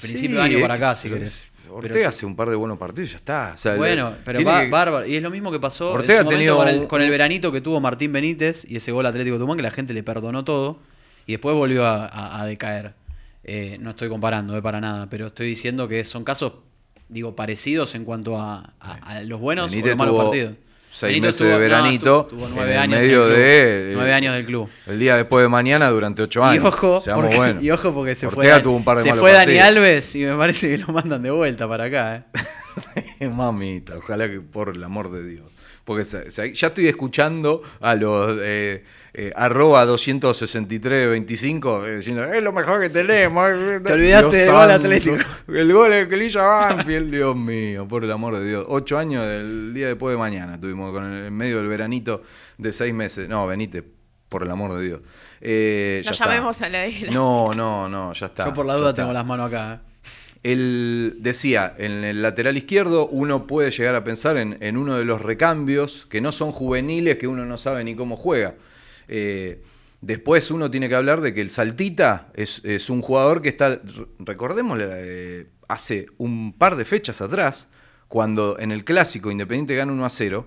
principio Sí, de año para acá, si querés. Pero Ortega hace un par de buenos partidos y ya está. O sea, Bueno, pero va, que- bárbaro. Y es lo mismo que pasó en Ortega su ha momento tenido con el, un- con el veranito que tuvo Martín Benítez y ese gol Atlético de Tucumán que la gente le perdonó todo y después volvió a, a- a decaer. Eh, no estoy comparando eh, para nada, pero estoy diciendo que son casos, digo, parecidos en cuanto a, a- a los buenos Benítez o los malos tuvo partidos. Seis meses tuvo- de veranito. tu- tuvo en nueve el años medio en de. Nueve años del club. El día después de mañana durante ocho años. Y ojo, porque, buenos. [laughs] y ojo porque se fue, Ortega Dan- tuvo un par de se fue Dani. Alves y me parece que lo mandan de vuelta para acá. ¿eh? [laughs] Mamita, ojalá que por el amor de Dios. Porque ya estoy escuchando a los eh, eh, arroba 26325 eh, diciendo, es lo mejor que tenemos. Te olvidaste del gol Atlético. El gol que le hizo a Banfield, [laughs] Dios mío, por el amor de Dios. Ocho años del día después de mañana tuvimos con el, en medio del veranito de seis meses. No, venite, por el amor de Dios. Eh, No ya está. llamemos a la isla. No, no, no, ya está. Yo por la duda tengo las manos acá. ¿eh? Él decía, en el lateral izquierdo uno puede llegar a pensar en, en uno de los recambios que no son juveniles, que uno no sabe ni cómo juega. Eh, después uno tiene que hablar de que el Saltita es, es un jugador que está, recordémosle, eh, hace un par de fechas atrás, cuando en el clásico Independiente gana 1 a 0,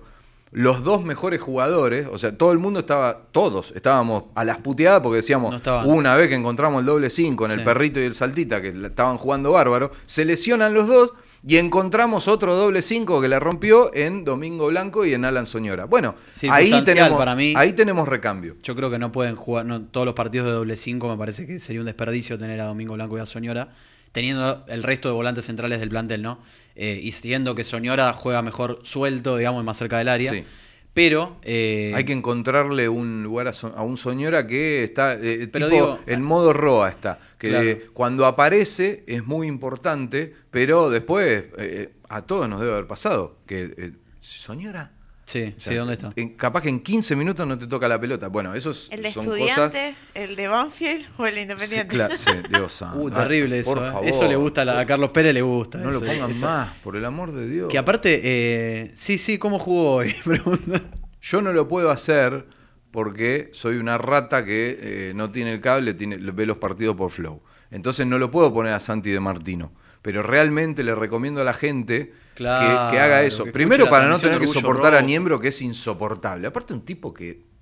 los dos mejores jugadores, o sea, todo el mundo estaba, todos estábamos a las puteadas porque decíamos, No una vez que encontramos el doble 5 en el perrito y el saltita, que estaban jugando bárbaro, se lesionan los dos y encontramos otro doble 5 que la rompió en Domingo Blanco y en Alan Soñora. Bueno, ahí tenemos, para mí. ahí tenemos recambio. Yo creo que no pueden jugar no, todos los partidos de doble 5. Me parece que sería un desperdicio tener a Domingo Blanco y a Soñora, teniendo el resto de volantes centrales del plantel, ¿no? Eh, y siendo que Soñora juega mejor suelto, digamos, más cerca del área. Sí. Pero. eh, Hay que encontrarle un lugar a, So- a un Soñora que está, eh, Pero tipo, digo- en modo Roa está, que Claro. eh, cuando aparece es muy importante, pero después eh, a todos nos debe haber pasado, que eh, Soñora... Sí, O sí, ¿dónde está? en- capaz que en 15 minutos no te toca la pelota. Bueno, esos ¿El de son cosas... estudiante, el de Banfield o el de Sí, Independiente? claro, sí, [laughs] Dios santo. Uh, terrible eso. Por ¿eh? favor. Eso le gusta a, la- a Carlos Pérez, le gusta. No lo pongan eso. más, por el amor de Dios. Que aparte, eh, sí, sí, ¿cómo jugó hoy? [laughs] Pregunta. Yo no lo puedo hacer porque soy una rata que eh, no tiene el cable, tiene, ve los partidos por Flow. Entonces no lo puedo poner a Santi de Martino. Pero realmente le recomiendo a la gente Claro, que, que haga eso. Primero para no tener que soportar a. Niembro, que es insoportable. Aparte un tipo que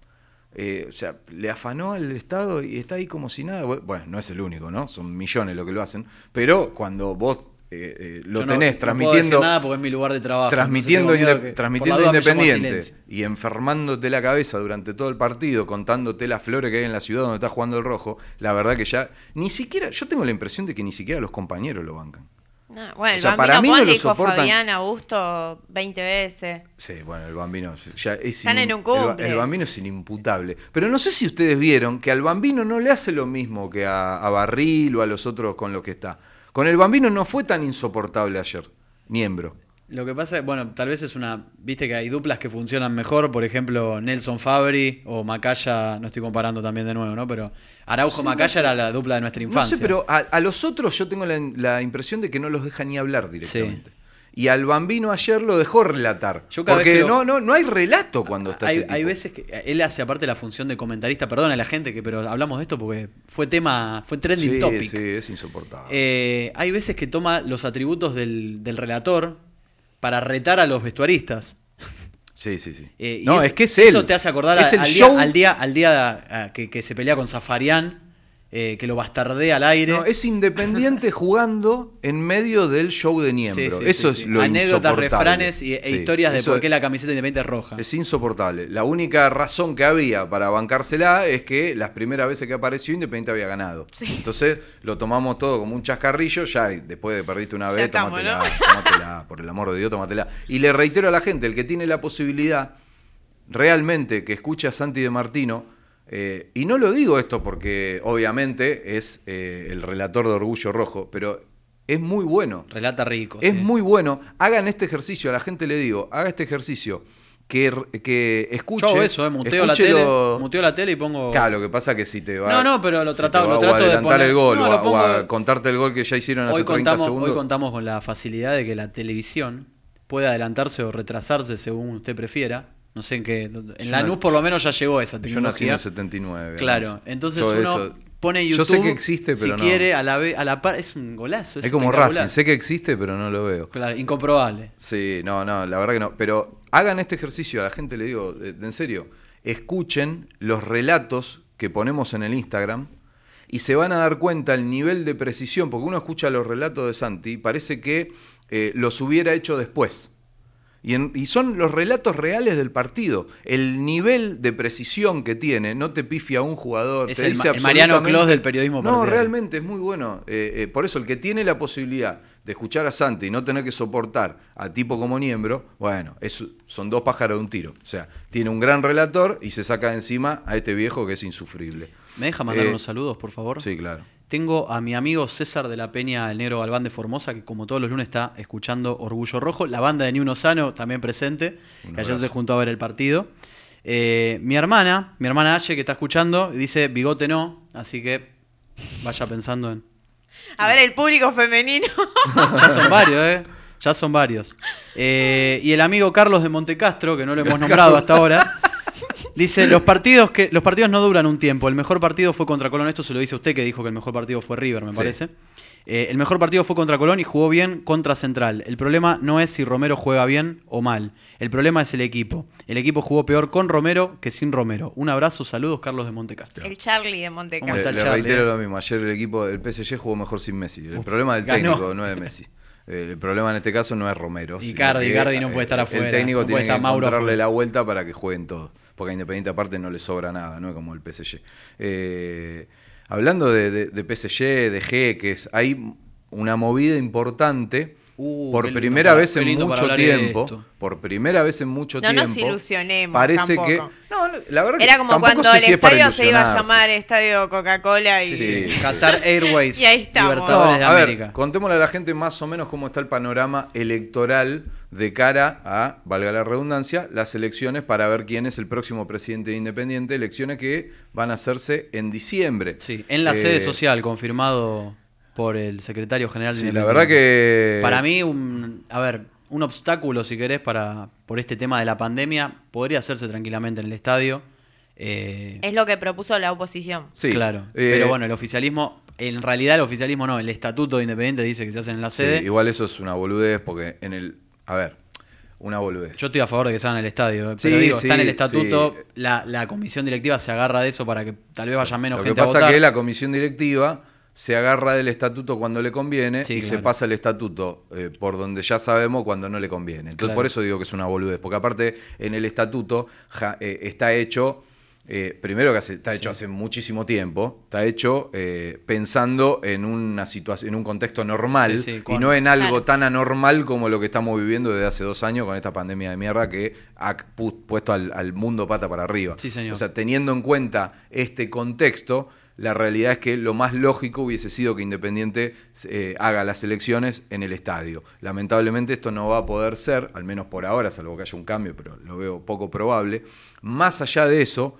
eh, o sea, le afanó al Estado y está ahí como si nada. Bueno, no es el único, ¿no? Son millones lo que lo hacen. Pero cuando vos eh, eh, lo Yo no- tenés no puedo transmitiendo decir nada porque es mi lugar de trabajo. transmitiendo, inde- transmitiendo independiente y enfermándote la cabeza durante todo el partido, contándote las flores que hay en la ciudad donde está jugando el rojo, la verdad que ya ni siquiera, yo tengo la impresión de que ni siquiera los compañeros lo bancan. No, bueno, el O sea, Bambino para mí no lo dijo soportan. Fabián Augusto 20 veces. Sí, bueno, el bambino ya es Están en un el cumple. el, bambino es inimputable. Pero no sé si ustedes vieron que al bambino no le hace lo mismo que a, a Barril o a los otros con los que está. Con el bambino no fue tan insoportable ayer, miembro. Lo que pasa es, bueno, tal vez es una. Viste que hay duplas que funcionan mejor, por ejemplo, Nelson Fabri o Macaya, no estoy comparando también de nuevo, ¿no? Pero Araujo Sí, Macaya no sé. era la dupla de nuestra No infancia. sé, pero a, a los otros yo tengo la, la impresión de que no los deja ni hablar directamente. Y al bambino ayer lo dejó relatar. Yo cada porque vez que lo- no, no, no hay relato cuando está hay, ese tipo. hay veces que él hace aparte la función de comentarista, perdona a la gente que pero hablamos de esto porque fue tema, fue trending sí, topic. sí, es insoportable. Eh, hay veces que toma los atributos del, del relator para retar a los vestuaristas. Sí, sí, sí. Eh, no, eso- es que es él. Eso te hace acordar Es al, show. día, al día, al día que, que se pelea con Zafarian, eh, que lo bastardea al aire. No, es independiente [laughs] jugando en medio del show de Niembro. Sí, sí, eso sí, es sí. lo Anécdotas, refranes y, e Sí, historias de eso por qué la camiseta independiente es roja. Es insoportable. La única razón que había para bancársela es que las primeras veces que apareció Independiente había ganado. Entonces lo tomamos todo como un chascarrillo, ya y después de perdiste una vez, estamos, tómatela, ¿no? [laughs] tómatela, por el amor de Dios, tómatela. Y le reitero a la gente, el que tiene la posibilidad realmente que escuche a Santi de Martino, eh, y no lo digo esto porque obviamente es eh, el relator de Orgullo Rojo, pero es muy bueno. Relata rico. Es sí. muy bueno. Hagan este ejercicio, a la gente le digo, haga este ejercicio. Que, que escuche. Yo eso, eh, muteo la tele, lo- muteo la tele y pongo. Claro, lo que pasa que si te va. No, no, pero lo si te trataba- va lo o trato de adelantar poner- el gol No, o, a, o a pongo- contarte el gol que ya hicieron hace hoy 30 contamos, segundos. hoy contamos con la facilidad de que la televisión puede adelantarse o retrasarse según usted prefiera. No sé en qué. En Yo la nací- NUS por lo menos ya llegó esa Yo nací en tecnología. el 79. Claro, entonces uno eso- pone YouTube. Yo sé que existe, pero si no. quiere, a la, a la par. Es un golazo. Es, Es como. Racing, sé que existe, pero no lo veo. Claro, incomprobable. Sí, no, no, la verdad que no. Pero hagan este ejercicio, a la gente le digo, en serio, escuchen los relatos que ponemos en el Instagram y se van a dar cuenta el nivel de precisión, porque uno escucha los relatos de Santi y parece que eh, los hubiera hecho después. Y, en- y son los relatos reales del partido. El nivel de precisión que tiene, no te pifia un jugador. Es te el dice el Mariano Clos del periodismo No, partidario. realmente es muy bueno. Eh, eh, por eso, el que tiene la posibilidad de escuchar a Santi y no tener que soportar a tipo como Niembro, bueno, es- son dos pájaros de un tiro. O sea, tiene un gran relator y se saca de encima a este viejo que es insufrible. ¿Me deja mandar Eh, unos saludos, por favor? Sí, claro. Tengo a mi amigo César de la Peña, el negro Galván de Formosa, que como todos los lunes está escuchando Orgullo Rojo. La banda de Ni Uno Sano también presente, Un que ayer abrazo. se juntó a ver el partido. Eh, mi hermana, mi hermana Aye, que está escuchando, dice bigote no, así que vaya pensando en... A ver, el público femenino. [laughs] Ya son varios, ¿eh? Ya son varios. Eh, y el amigo Carlos de Montecastro, que no lo hemos [laughs] nombrado hasta ahora, dice, los partidos, que, los partidos no duran un tiempo. El mejor partido fue contra Colón. Esto se lo dice usted, que dijo que el mejor partido fue River, me Sí. parece. Eh, el mejor partido fue contra Colón y jugó bien contra Central. El problema no es si Romero juega bien o mal. El problema es el equipo. El equipo jugó peor con Romero que sin Romero. Un abrazo, saludos, Carlos de Montecastro. El Charlie de Monte ¿Cómo Le, le reitero eh? lo mismo. Ayer el equipo del PSG jugó mejor sin Messi. El problema del ganó. técnico, no es de Messi. El problema en este caso no es Romero. sino Icardi, que, Icardi no puede estar afuera, El técnico no tiene que Mauro encontrarle afuera. la vuelta para que jueguen todos. Porque a Independiente aparte no le sobra nada, no como el PSG. Eh, hablando de, de- de PSG, de Jeques, hay una movida importante. Uh, por lindo primera para- vez en mucho tiempo, por primera vez en mucho No tiempo. nos ilusionemos Parece tampoco. que. No, no, la verdad que Era como tampoco cuando sé el si estadio se iba a llamar Estadio Coca-Cola y... Sí. Qatar [laughs] Airways, Y ahí estamos. Libertadores de a ver, América. contémosle a la gente más o menos cómo está el panorama electoral de cara a, valga la redundancia, las elecciones para ver quién es el próximo presidente de Independiente, elecciones que van a hacerse en diciembre. Sí, en la Eh, sede social, confirmado por el secretario general de Sí, la Independiente. verdad que... Para mí, un, a ver, un obstáculo, si querés, para, por este tema de la pandemia, podría hacerse tranquilamente en el estadio. Eh, Es lo que propuso la oposición. Sí, claro. eh, Pero bueno, el oficialismo, en realidad el oficialismo no, el estatuto de Independiente dice que se hacen en la sí, sede. igual eso es una boludez porque en el... A ver, una boludez. Yo estoy a favor de que se hagan en el estadio, eh, Sí, pero digo, sí, está en el estatuto, sí. la, la comisión directiva se agarra de eso para que tal vez vaya menos Lo que gente a pasa que la comisión directiva se agarra del estatuto cuando le conviene Sí, y se pasa el estatuto eh, por donde ya sabemos cuando no le conviene. Entonces Claro. por eso digo que es una boludez, porque aparte en el estatuto ja- eh, está hecho, eh, primero que hace- está hecho hace muchísimo tiempo, está hecho eh, pensando en una situación, en un contexto normal Sí, sí, y no en algo Claro. tan anormal como lo que estamos viviendo desde hace dos años con esta pandemia de mierda que ha pu- puesto al, al mundo pata para arriba. Sí, señor. O sea, teniendo en cuenta este contexto, la realidad es que lo más lógico hubiese sido que Independiente eh, haga las elecciones en el estadio. Lamentablemente esto no va a poder ser, al menos por ahora, salvo que haya un cambio, pero lo veo poco probable. Más allá de eso,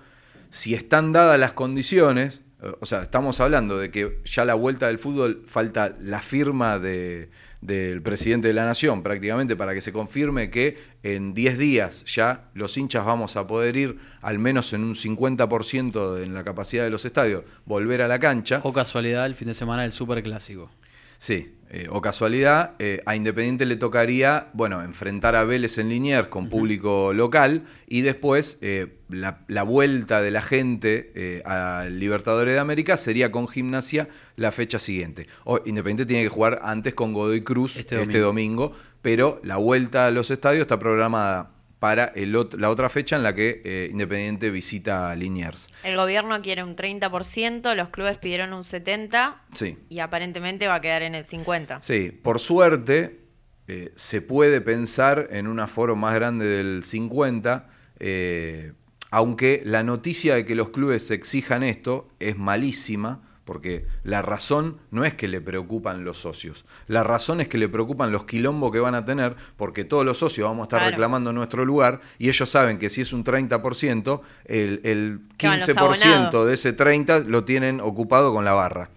si están dadas las condiciones, eh, o sea, estamos hablando de que ya la vuelta del fútbol falta la firma de, del presidente de la nación prácticamente para que se confirme que en 10 días ya los hinchas vamos a poder ir al menos en un 50% en la capacidad de los estadios, volver a la cancha. O casualidad, el fin de semana del Super Clásico. Sí, eh, o casualidad, eh, a Independiente le tocaría, bueno, enfrentar a Vélez en Liniers con público local y después eh, la, la vuelta de la gente al Libertadores de América sería con Gimnasia la fecha siguiente. O, Independiente tiene que jugar antes con Godoy Cruz Este este domingo, pero la vuelta a los estadios está programada para el ot- la otra fecha en la que eh, Independiente visita Liniers. El gobierno quiere un 30%, los clubes pidieron un 70% Sí. y aparentemente va a quedar en el 50%. Sí, por suerte eh, se puede pensar en un aforo más grande del 50, eh, aunque la noticia de que los clubes exijan esto es malísima, porque la razón no es que le preocupan los socios, la razón es que le preocupan los quilombos que van a tener, porque todos los socios vamos a estar Claro. reclamando nuestro lugar y ellos saben que si es un 30%, el, el Que van los 15% abonados. de ese 30% lo tienen ocupado con la barra.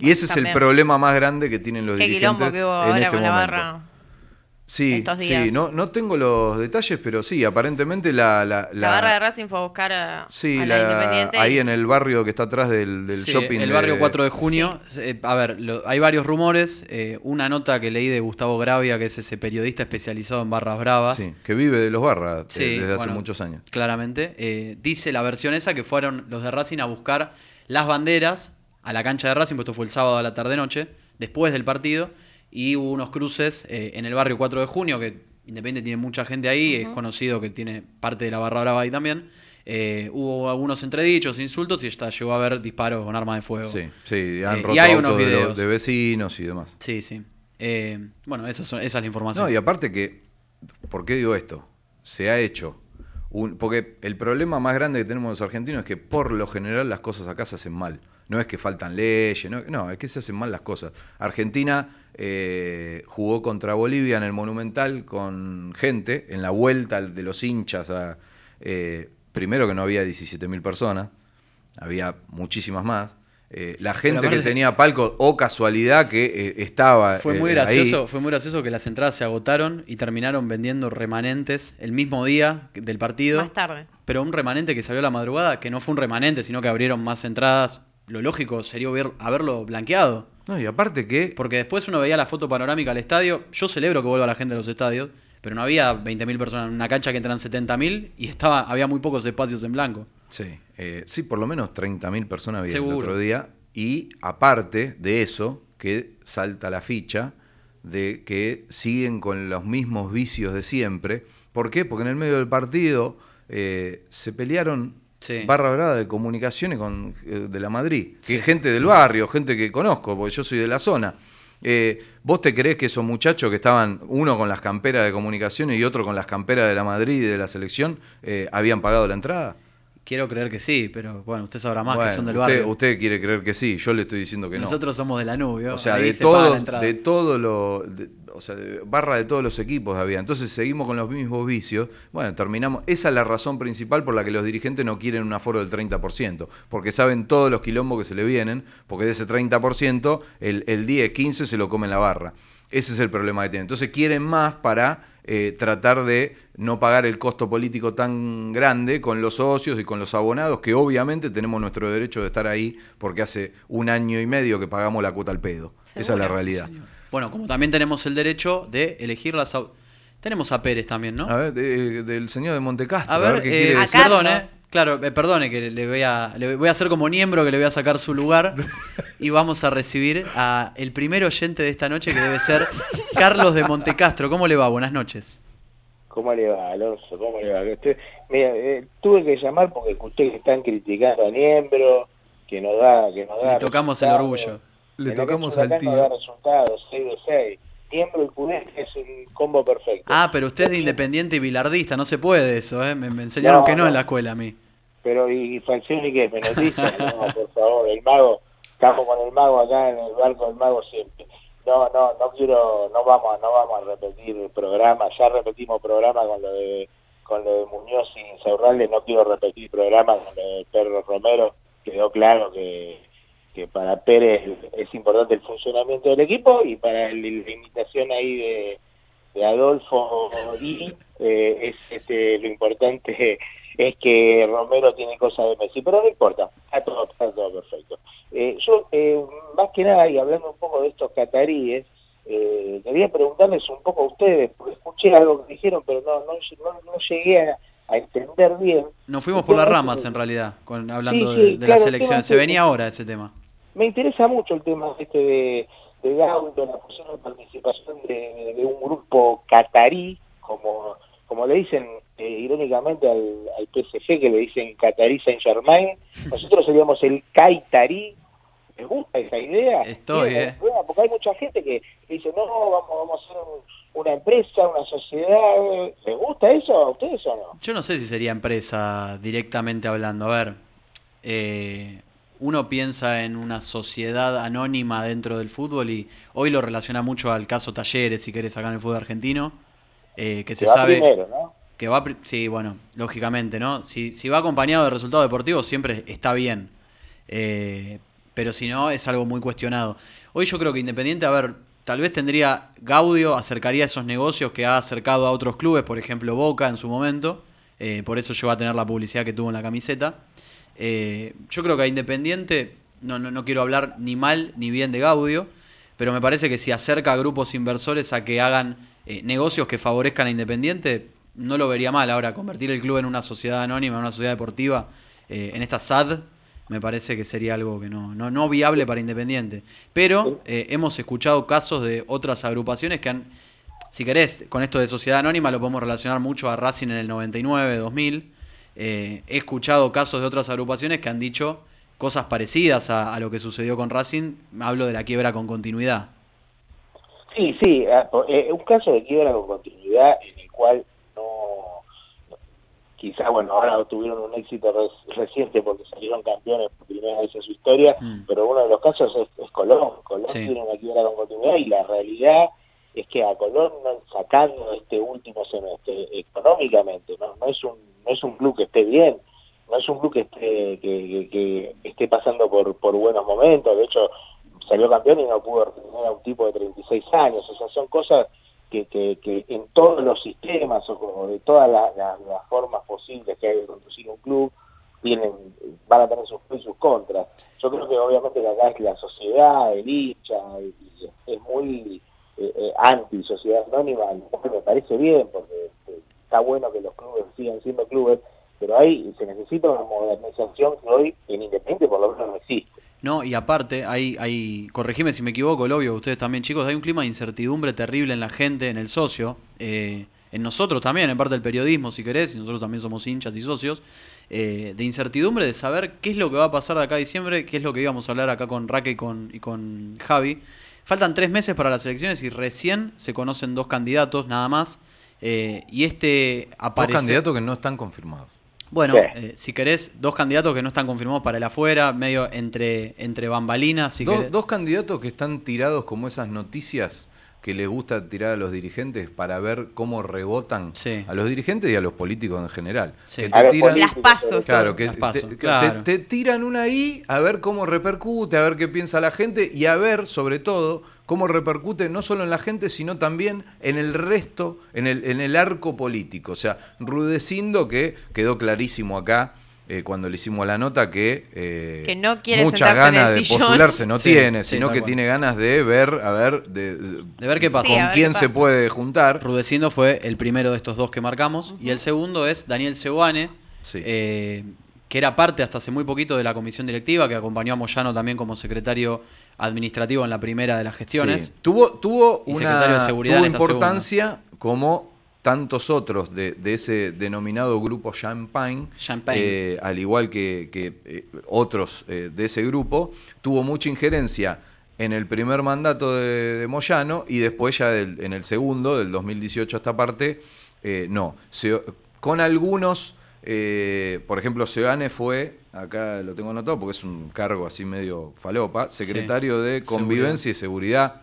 Y ese es el problema más grande que tienen los Qué dirigentes quilombo que hubo en ahora este con la momento. barra. Sí, estos días. sí, no, no tengo los detalles, pero sí, aparentemente la... La, La, barra de Racing fue a buscar a, Sí, a la, la- Independiente. ahí y- en el barrio que está atrás del, del Sí, shopping. el de- barrio 4 de junio. Eh, a ver, lo- hay varios rumores. eh, una nota que leí de Gustavo Gravia, que es ese periodista especializado en barras bravas. Sí, que vive de los barras eh, desde hace bueno, muchos años. Claramente. eh, dice la versión esa que fueron los de Racing a buscar las banderas a la cancha de Racing, pues esto fue el sábado a la tarde-noche, después del partido, y hubo unos cruces eh, en el barrio 4 de junio, que Independiente tiene mucha gente ahí, es conocido que tiene parte de la barra brava ahí también. eh, hubo algunos entredichos, insultos y hasta llegó a haber disparos con arma de fuego. Sí, sí, han Eh, y roto hay autos unos de, los- videos. de vecinos y demás. Sí, sí. Eh, bueno, esa, son- esa es la información. No, y aparte que, ¿por qué digo esto? Se ha hecho. Un, porque el problema más grande que tenemos los argentinos es que por lo general las cosas acá se hacen mal. No es que faltan leyes, no, no, es que se hacen mal las cosas. Argentina eh, jugó contra Bolivia en el Monumental con gente, en la vuelta de los hinchas. a- eh, primero que no había 17.000 personas, había muchísimas más. Eh, la gente que tenía palco, o casualidad que eh, estaba Fue muy eh, gracioso, ahí. fue muy gracioso que las entradas se agotaron y terminaron vendiendo remanentes el mismo día del partido. Más tarde. Pero un remanente que salió a la madrugada, que no fue un remanente, sino que abrieron más entradas. Lo lógico sería ver- haberlo blanqueado. No, y aparte que Porque después uno veía la foto panorámica al estadio. Yo celebro que vuelva la gente a los estadios, pero no había 20.000 personas en una cancha que entran 70.000 y estaba, había muy pocos espacios en blanco. Sí, eh, sí, por lo menos 30.000 personas había el otro día. Y aparte de eso, que salta la ficha de que siguen con los mismos vicios de siempre. ¿Por qué? Porque en el medio del partido eh, se pelearon Sí. barra brava de comunicaciones con, eh, de la Madrid. Que es gente del barrio, gente que conozco, porque yo soy de la zona. Eh, ¿Vos te creés que esos muchachos que estaban, uno con las camperas de comunicaciones y otro con las camperas de la Madrid y de la selección, eh, habían pagado la entrada? Quiero creer que sí, pero bueno, usted sabrá más Bueno, que son del usted, barrio. usted quiere creer que sí, yo le estoy diciendo que no. Nosotros somos de la nube. o sea, de se todo, de todo lo, de- o sea, de- barra de todos los equipos había. Entonces seguimos con los mismos vicios. Bueno, terminamos. Esa es la razón principal por la que los dirigentes no quieren un aforo del 30%, porque saben todos los quilombos que se le vienen, porque de ese 30% el, el 10, 15 se lo come la barra. Ese es el problema que tienen. Entonces quieren más para eh, tratar de no pagar el costo político tan grande con los socios y con los abonados, que obviamente tenemos nuestro derecho de estar ahí porque hace un año y medio que pagamos la cuota al pedo. Esa es la realidad. Bueno, como también tenemos el derecho de elegir las... Tenemos a Pérez también, ¿no? A ver, de- del señor de Montecastro. A ver, qué eh, quiere a perdone, claro, eh, perdone que le voy a le voy a hacer como miembro que le voy a sacar su lugar [laughs] y vamos a recibir a el primer oyente de esta noche que debe ser Carlos de Montecastro. ¿Cómo le va? Buenas noches. ¿Cómo le va, Alonso? ¿Cómo le va? Usted- mira, eh, tuve que llamar porque ustedes están criticando a Niembro, que nos da... Que nos da Le tocamos el orgullo. Le En tocamos al Huracán nos da tío. resultados, 6 de 6. Niembro y es un combo perfecto. Ah, pero usted es de Independiente y Bilardista, no se puede eso, ¿eh? Me, me enseñaron No, que no, no. en la escuela a mí. Pero, ¿y Falcioni qué? ¿Menotista? No, por favor, el mago, estamos con el mago acá en el barco del mago siempre. No, no, no quiero, no vamos, a- no vamos a repetir el programa, ya repetimos programa con lo de con lo de Muñoz y Insaurralde, no quiero repetir programa con lo de Perro Romero, quedó claro que, que para Pérez es importante el funcionamiento del equipo y para el- la invitación ahí de, de Adolfo y eh, es este, lo importante [laughs] es que Romero tiene cosas de Messi, pero no importa, está todo, está todo perfecto. Eh, yo, eh, más que nada, y hablando un poco de estos cataríes, eh, quería preguntarles un poco a ustedes, porque escuché algo que dijeron, pero no, no, no, no llegué a, a entender bien. Nos fuimos por las ramas en realidad, con, hablando Sí, de, sí, de claro, elecciones. tema Se venía ahora ese tema. Me interesa mucho el tema este de, de Gaudio, la posible participación de, de un grupo catarí, como, como le dicen eh, irónicamente al, al PSG, que le dicen Catarí Saint Germain. [laughs] Nosotros seríamos el Caitarí. ¿Les gusta esa idea? Estoy, Bien, eh. porque hay mucha gente que dice, no, vamos, vamos a hacer un- una empresa, una sociedad. ¿Les gusta eso a ustedes o no? Yo no sé si sería empresa directamente hablando. A ver, eh, uno piensa en una sociedad anónima dentro del fútbol y hoy lo relaciona mucho al caso Talleres, si querés, acá en el fútbol argentino, eh, que se va sabe primero, ¿no? que va, sí, bueno, lógicamente, ¿no? Si, si va acompañado de resultados deportivos siempre está bien, Eh, pero si no es algo muy cuestionado. Hoy yo creo que Independiente, a ver, tal vez tendría Gaudio, acercaría esos negocios que ha acercado a otros clubes, por ejemplo Boca en su momento, eh, por eso llegó a tener la publicidad que tuvo en la camiseta. Eh, yo creo que a Independiente, no, no, no quiero hablar ni mal ni bien de Gaudio, pero me parece que si acerca a grupos inversores a que hagan eh, negocios que favorezcan a Independiente, no lo vería mal. Ahora, convertir el club en una sociedad anónima, en una sociedad deportiva, en esta SAD, me parece que sería algo que no, no, no viable para Independiente. Pero eh, hemos escuchado casos de otras agrupaciones que han, si querés, con esto de sociedad anónima lo podemos relacionar mucho a Racing en el 99, 2000. Eh, he escuchado casos de otras agrupaciones que han dicho cosas parecidas a, a lo que sucedió con Racing. Hablo de la quiebra con continuidad. Sí, sí, po- eh, un caso de quiebra con continuidad en el cual quizá, bueno, ahora tuvieron un éxito res- reciente porque salieron campeones por primera vez en su historia, Mm. pero uno de los casos es, es Colón. Colón Sí. tiene una quiebra con continuidad y la realidad es que a Colón, no- sacando este último semestre económicamente, no, no es un no es un club que esté bien, no es un club que esté que, que- que esté pasando por por buenos momentos, de hecho salió campeón y no pudo retener a un tipo de 36 años, o sea, son cosas que, que, que en todos los sistemas o, de todas la- la- las formas posibles que hay de conducir un club tienen van a tener sus pros y sus contras. Yo creo que obviamente acá es la sociedad, el hincha, es muy eh, eh, anti sociedad anónima, me parece bien porque eh, está bueno que los clubes sigan siendo clubes, pero ahí se necesita una modernización que hoy en Independiente por lo menos no existe. No, y aparte, hay, hay, corregime si me equivoco, lo obvio, ustedes también, chicos, hay un clima de incertidumbre terrible en la gente, en el socio, eh, en nosotros también, en parte del periodismo, si querés, y nosotros también somos hinchas y socios, eh, de incertidumbre de saber qué es lo que va a pasar de acá a diciembre, qué es lo que íbamos a hablar acá con Raque y con, y con Javi. Faltan tres meses para las elecciones y recién se conocen dos candidatos, nada más, eh, y este Dos aparece... candidatos que no están confirmados. Bueno, Sí. eh, si querés, dos candidatos que no están confirmados para el afuera, medio entre, entre bambalinas, si dos candidatos que están tirados como esas noticias que les gusta tirar a los dirigentes para ver cómo rebotan Sí. a los dirigentes y a los políticos en general. Sí. Que te tiran- Las pasos. Claro, que Las pasos, te, que claro. te- te tiran una ahí a ver cómo repercute, a ver qué piensa la gente y a ver, sobre todo, cómo repercute no solo en la gente, sino también en el resto, en el, en el arco político. O sea, Rudecindo, que quedó clarísimo acá eh, cuando le hicimos la nota, que, eh, Que no quiere el ganas de sillón. postularse no Sí, tiene, sí, sino que cual. tiene ganas de ver, a ver, de, De ver qué pasa. Sí, con quién qué se puede juntar. Rudecindo fue el primero de estos dos que marcamos. Y el segundo es Daniel Seguane, Sí. eh, que era parte hasta hace muy poquito de la comisión directiva, que acompañó a Moyano también como secretario administrativo en la primera de las gestiones. Sí. Tuvo, tuvo Y una secretario de Seguridad tuvo importancia como tantos otros de, de ese denominado grupo Champagne, Champagne. eh, al igual que, que, eh, otros eh, de ese grupo, tuvo mucha injerencia en el primer mandato de, de Moyano y después ya del- en el segundo, del 2018 a esta parte, eh, no. Se- con algunos, por ejemplo, Seoane fue, acá lo tengo anotado porque es un cargo así medio falopa, secretario de Convivencia y Seguridad.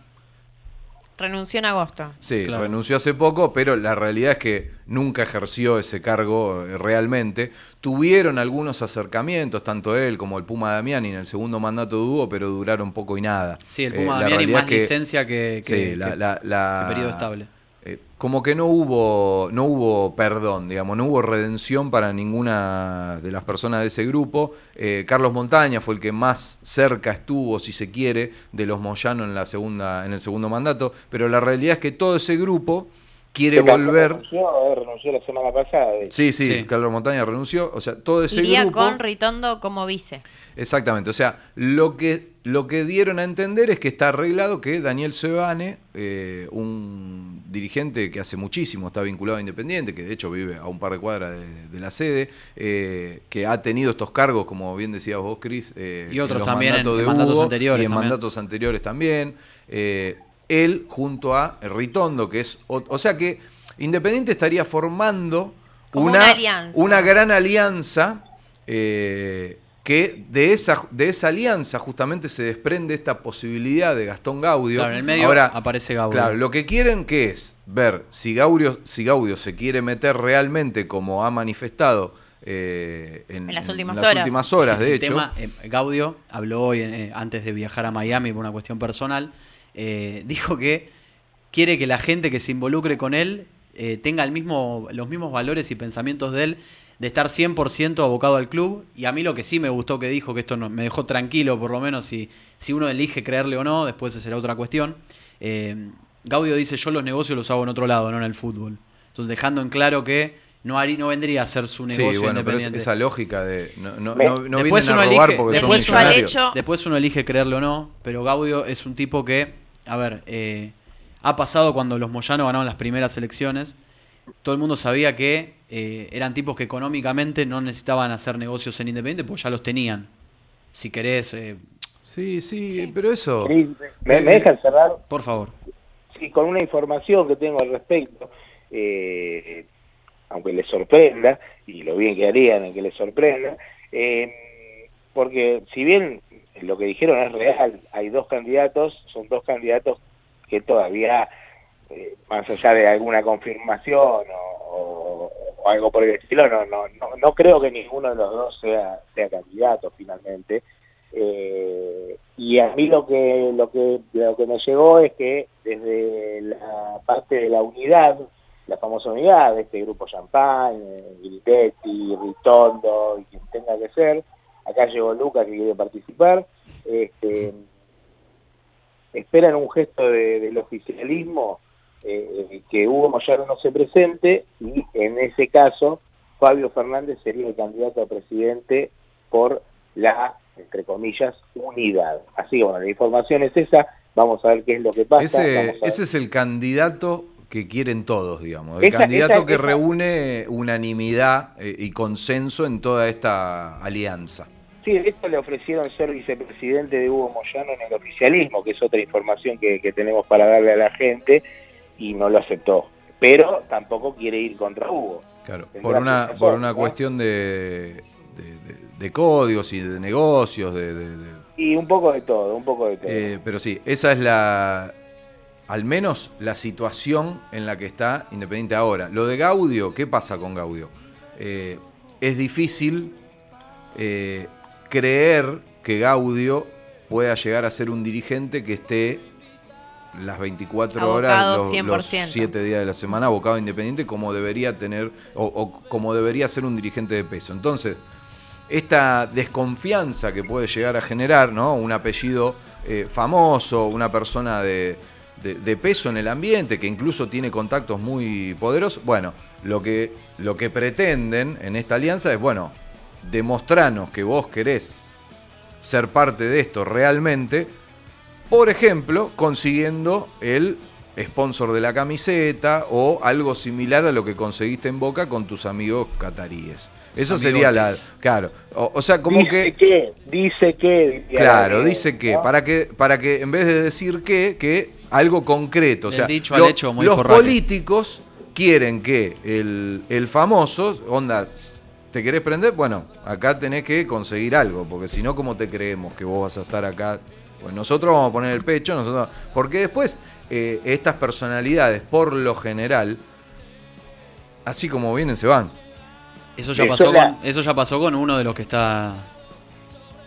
Renunció en agosto. Sí, Claro. renunció hace poco, pero la realidad es que nunca ejerció ese cargo eh, realmente. Tuvieron algunos acercamientos, tanto él como el Puma Damiani en el segundo mandato de Hugo, pero duraron poco y nada. Sí, el Eh, Puma la Damiani más es que- licencia que, que- sí, la- que- la- la- que periodo estable. Eh, como que no hubo, no hubo perdón, digamos, no hubo redención para ninguna de las personas de ese grupo. Eh, Carlos Montaña fue el que más cerca estuvo, si se quiere, de los Moyano en, la segunda, en el segundo mandato, pero la realidad es que todo ese grupo quiere Carlos volver... Renunció, eh, renunció la semana pasada. Sí, sí, Sí. Carlos Montaña renunció, o sea, todo ese Iría grupo... con Ritondo como vice. Exactamente, o sea, lo que, lo que dieron a entender es que está arreglado que Daniel Sebane, eh, un dirigente que hace muchísimo está vinculado a Independiente, que de hecho vive a un par de cuadras de, de la sede, eh, que ha tenido estos cargos, como bien decías vos, Cris, eh, Y otros los también en- mandatos en mandatos Hugo anteriores Y en también. mandatos anteriores también. Eh, él junto a Ritondo, que es... O, o sea que Independiente estaría formando una alianza. una gran alianza eh, que de esa, de esa alianza justamente se desprende esta posibilidad de Gastón Gaudio. Claro, en el medio Ahora, aparece Gaudio. Claro, lo que quieren que es ver si Gaudio, si Gaudio se quiere meter realmente como ha manifestado eh, en, En las últimas las horas. últimas horas, de El hecho. tema, eh, Gaudio habló hoy, eh, antes de viajar a Miami por una cuestión personal, eh, dijo que quiere que la gente que se involucre con él eh, tenga el mismo, los mismos valores y pensamientos de él, de estar 100% abocado al club. Y a mí lo que sí me gustó que dijo, que esto no- me dejó tranquilo por lo menos, si, si uno elige creerle o no, después esa será otra cuestión. Eh, Gaudio dice, yo los negocios los hago en otro lado, no en el fútbol. Entonces dejando en claro que no, harí- no vendría a ser su negocio Sí, bueno, pero es- independiente. esa lógica de no, no, vienen a uno robar elige- porque son después al millonarios. hecho- Después uno elige creerle o no, pero Gaudio es un tipo que, a ver, eh, ha pasado cuando los Moyano ganaron las primeras elecciones. Todo el mundo sabía que eh, eran tipos que económicamente no necesitaban hacer negocios en Independiente porque ya los tenían. Si querés, eh, Sí, sí, Sí. pero eso. Cris, ¿Me, Eh, me dejan cerrar? por favor. Sí, con una información que tengo al respecto, eh, aunque les sorprenda, y lo bien que harían en que les sorprenda, eh, porque si bien lo que dijeron es real, hay dos candidatos, son dos candidatos que todavía, eh, más allá de alguna confirmación o, algo por el estilo, no, no, no, no creo que ninguno de los dos sea, sea candidato finalmente. Eh, y a mí lo que lo que lo que me llegó es que desde la parte de la unidad, la famosa unidad de este grupo Champagne, eh, Gritetti, Ritondo y quien tenga que ser, acá llegó Lucas que quiere participar, este, esperan un gesto de- del oficialismo eh, que Hugo Moyano no se presente y en ese caso Fabio Fernández sería el candidato a presidente por la, entre comillas, unidad. Así que bueno, la información es esa, vamos a ver qué es lo que pasa. Ese, es el candidato que quieren todos, digamos. El Esa- candidato esa- que esa- reúne unanimidad eh, y consenso en toda esta alianza. Sí, esto le ofrecieron ser vicepresidente de Hugo Moyano en el oficialismo, que es otra información que, que tenemos para darle a la gente, y no lo aceptó. Pero tampoco quiere ir contra Hugo. Claro, Tendrá por una, razón, por una ¿no? cuestión de, de, códigos y de negocios, de- Y un poco de todo, un poco de todo. eh, pero sí, esa es la, al menos la situación en la que está Independiente ahora. Lo de Gaudio, ¿qué pasa con Gaudio? Eh, es difícil eh, creer que Gaudio pueda llegar a ser un dirigente que esté las 24 horas, los, 100%. 7 días de la semana, abocado Independiente como debería tener, o, o como debería ser un dirigente de peso. Entonces, esta desconfianza que puede llegar a generar, ¿no? Un apellido eh, famoso, una persona de, de- de peso en el ambiente, que incluso tiene contactos muy poderosos. Bueno, lo que, lo que pretenden en esta alianza es, bueno, demostranos que vos querés ser parte de esto realmente, por ejemplo, consiguiendo el sponsor de la camiseta o algo similar a lo que conseguiste en Boca con tus amigos cataríes. Eso sería la... Claro. O, o sea, como dice que... que, dice que. Claro, Daniel, dice que, ¿no? para que, para que en vez de decir que, que algo concreto. O sea, dicho al hecho, muy los políticos quieren que el, el famoso, onda, ¿te querés prender? Bueno, acá tenés que conseguir algo, porque si no, ¿cómo te creemos que vos vas a estar acá? Pues nosotros vamos a poner el pecho, nosotros. Porque después, eh, estas personalidades, por lo general, así como vienen, se van. Eso ya pasó con, eso ya pasó con uno de los que está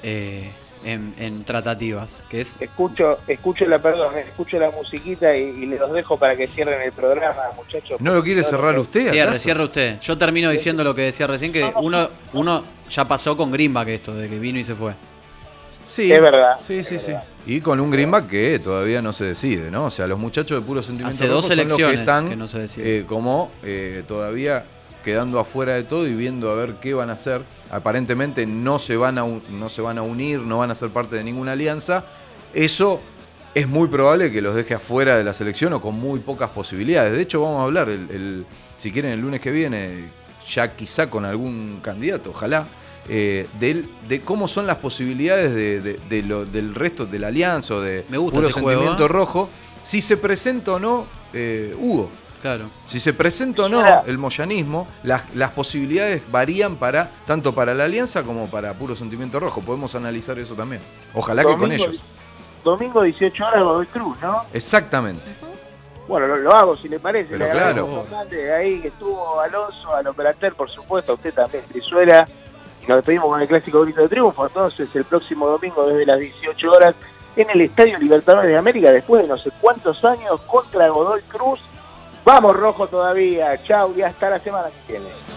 eh, en, en tratativas, que es Escucho, escucho la, perdón, escucho la musiquita y, y los dejo para que cierren el programa, muchachos. ¿No lo quiere cerrar usted? Cierre, acaso? cierre usted. Yo termino diciendo lo que decía recién, que uno, uno ya pasó con Greenback esto, de que vino y se fue. Sí, Es verdad, Sí, sí, sí. verdad. Y con un greenback que todavía no se decide, ¿no? O sea, los muchachos de puro sentimiento Hace dos rojo son los que están que no se decide. eh, como eh, todavía quedando afuera de todo y viendo a ver qué van a hacer. Aparentemente no se van a un- no se van a unir, no van a ser parte de ninguna alianza. Eso es muy probable que los deje afuera de la selección o con muy pocas posibilidades. De hecho, vamos a hablar, el, el- si quieren, el lunes que viene, ya quizá con algún candidato, ojalá, eh, del- de cómo son las posibilidades de, de- de lo- del resto de la alianza o de Me gusta puro juego, sentimiento ¿eh? rojo, si se presenta o no eh, Hugo. Claro. Si se presenta o no el moyanismo, las, las posibilidades varían para tanto para la alianza como para puro sentimiento rojo. Podemos analizar eso también. Ojalá que con ellos. Domingo 18 horas Godoy Cruz, ¿no? Exactamente. Bueno, lo, lo hago si le parece. Pero Le claro. ahí que estuvo Alonso, al operateur, por supuesto, a usted también, Brizuela. Y nos despedimos con el clásico grito de triunfo. Entonces, el próximo domingo desde las 18 horas en el Estadio Libertadores de América, después de no sé cuántos años, contra Godoy Cruz. Vamos rojo todavía. Chau y hasta la semana que viene.